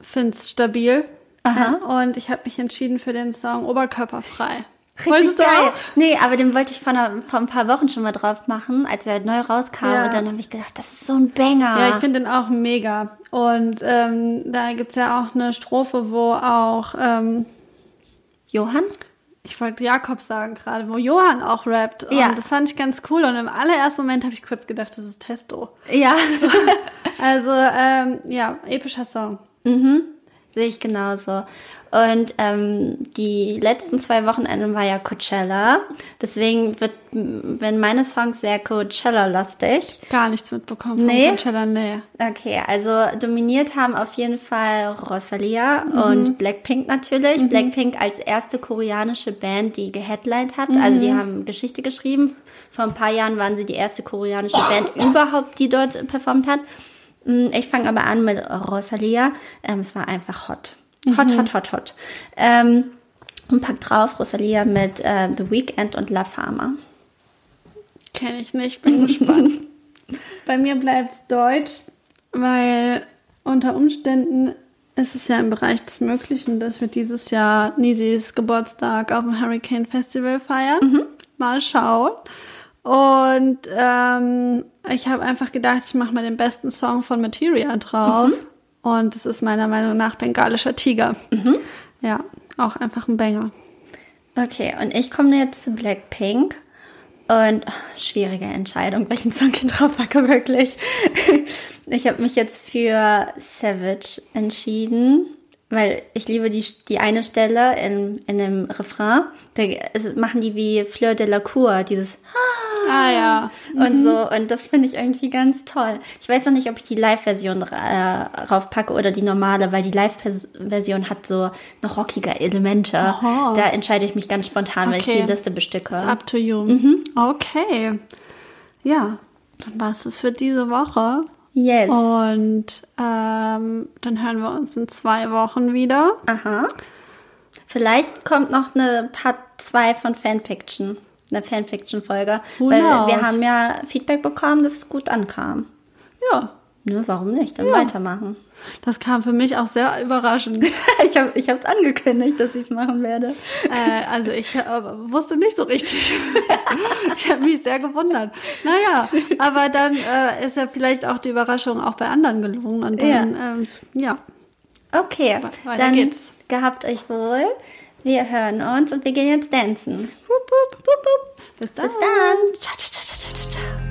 Speaker 1: finde es stabil.
Speaker 2: Aha.
Speaker 1: Äh, Und ich habe mich entschieden für den Song Oberkörperfrei.
Speaker 2: Richtig geil. Nee, aber den wollte ich vor, einer, vor ein paar Wochen schon mal drauf machen, als er neu rauskam.
Speaker 1: Ja.
Speaker 2: Und dann habe ich gedacht, das ist so ein Banger.
Speaker 1: Ja, ich finde den auch mega. Und ähm, da gibt's ja auch eine Strophe, wo auch, ähm,
Speaker 2: Johann?
Speaker 1: ich wollte Jakob sagen gerade, wo Johann auch rappt. Und
Speaker 2: Ja.
Speaker 1: das fand ich ganz cool. Und im allerersten Moment habe ich kurz gedacht, das ist Testo.
Speaker 2: Ja.
Speaker 1: Also, ähm, ja, epischer Song.
Speaker 2: Sehe ich genauso. Und ähm, die letzten zwei Wochenenden war ja Coachella. Deswegen wird, wenn meine Songs sehr Coachella-lastig.
Speaker 1: Gar nichts mitbekommen
Speaker 2: Nee?
Speaker 1: Coachella, nee.
Speaker 2: Okay, also dominiert haben auf jeden Fall Rosalia und Blackpink natürlich. Blackpink als erste koreanische Band, die geheadlined hat. Also die haben Geschichte geschrieben. Vor ein paar Jahren waren sie die erste koreanische Band überhaupt, die dort performt hat. Mm, Ich fange aber an mit Rosalia. Ähm, es war einfach hot. Hot, hot, hot, hot. Ähm, und pack drauf Rosalia mit äh, The Weeknd und La Fama.
Speaker 1: Kenne ich nicht, bin gespannt. Bei mir bleibt's Deutsch, weil unter Umständen ist es ja im Bereich des Möglichen, dass wir dieses Jahr Nisis Geburtstag auf dem Hurricane Festival feiern. Mal schauen. Und ähm, ich habe einfach gedacht, ich mache mal den besten Song von Materia drauf. Und es ist meiner Meinung nach Bengalischer Tiger. Ja, auch einfach ein Banger.
Speaker 2: Okay, und ich komme jetzt zu Blackpink. Und oh, schwierige Entscheidung, welchen Song ich drauf packe, wirklich. Ich habe mich jetzt für Savage entschieden, weil ich liebe die, die eine Stelle in, in dem Refrain. Da machen die wie Fleur de la Cour, dieses
Speaker 1: Ah ja.
Speaker 2: und so. Und das finde ich irgendwie ganz toll. Ich weiß noch nicht, ob ich die Live-Version äh, raufpacke oder die normale, weil die Live-Version hat so noch rockige Elemente.
Speaker 1: Aha.
Speaker 2: Da entscheide ich mich ganz spontan, weil ich
Speaker 1: Okay.
Speaker 2: die Liste bestücke.
Speaker 1: It's up to you. Okay. Ja, dann war es das für diese Woche.
Speaker 2: Yes.
Speaker 1: Und ähm, dann hören wir uns in zwei Wochen wieder.
Speaker 2: Aha. Vielleicht kommt noch eine Part 2 von Fanfiction. Eine Fanfiction-Folge. Weil
Speaker 1: knows?
Speaker 2: wir haben ja Feedback bekommen, dass es gut ankam.
Speaker 1: Ja,
Speaker 2: Ne, warum nicht? Dann weitermachen.
Speaker 1: Das kam für mich auch sehr überraschend.
Speaker 2: Ich habe es angekündigt, dass ich es machen werde.
Speaker 1: äh, also ich äh, wusste nicht so richtig. ich habe mich sehr gewundert. Naja, aber dann äh, ist ja vielleicht auch die Überraschung auch bei anderen gelungen. Und dann, ähm, ja.
Speaker 2: Okay,
Speaker 1: Weiter
Speaker 2: dann
Speaker 1: geht's.
Speaker 2: gehabt euch wohl. Wir hören uns und wir gehen jetzt wupp.
Speaker 1: Bis dann.
Speaker 2: Bis dann.
Speaker 1: Ciao, ciao, ciao.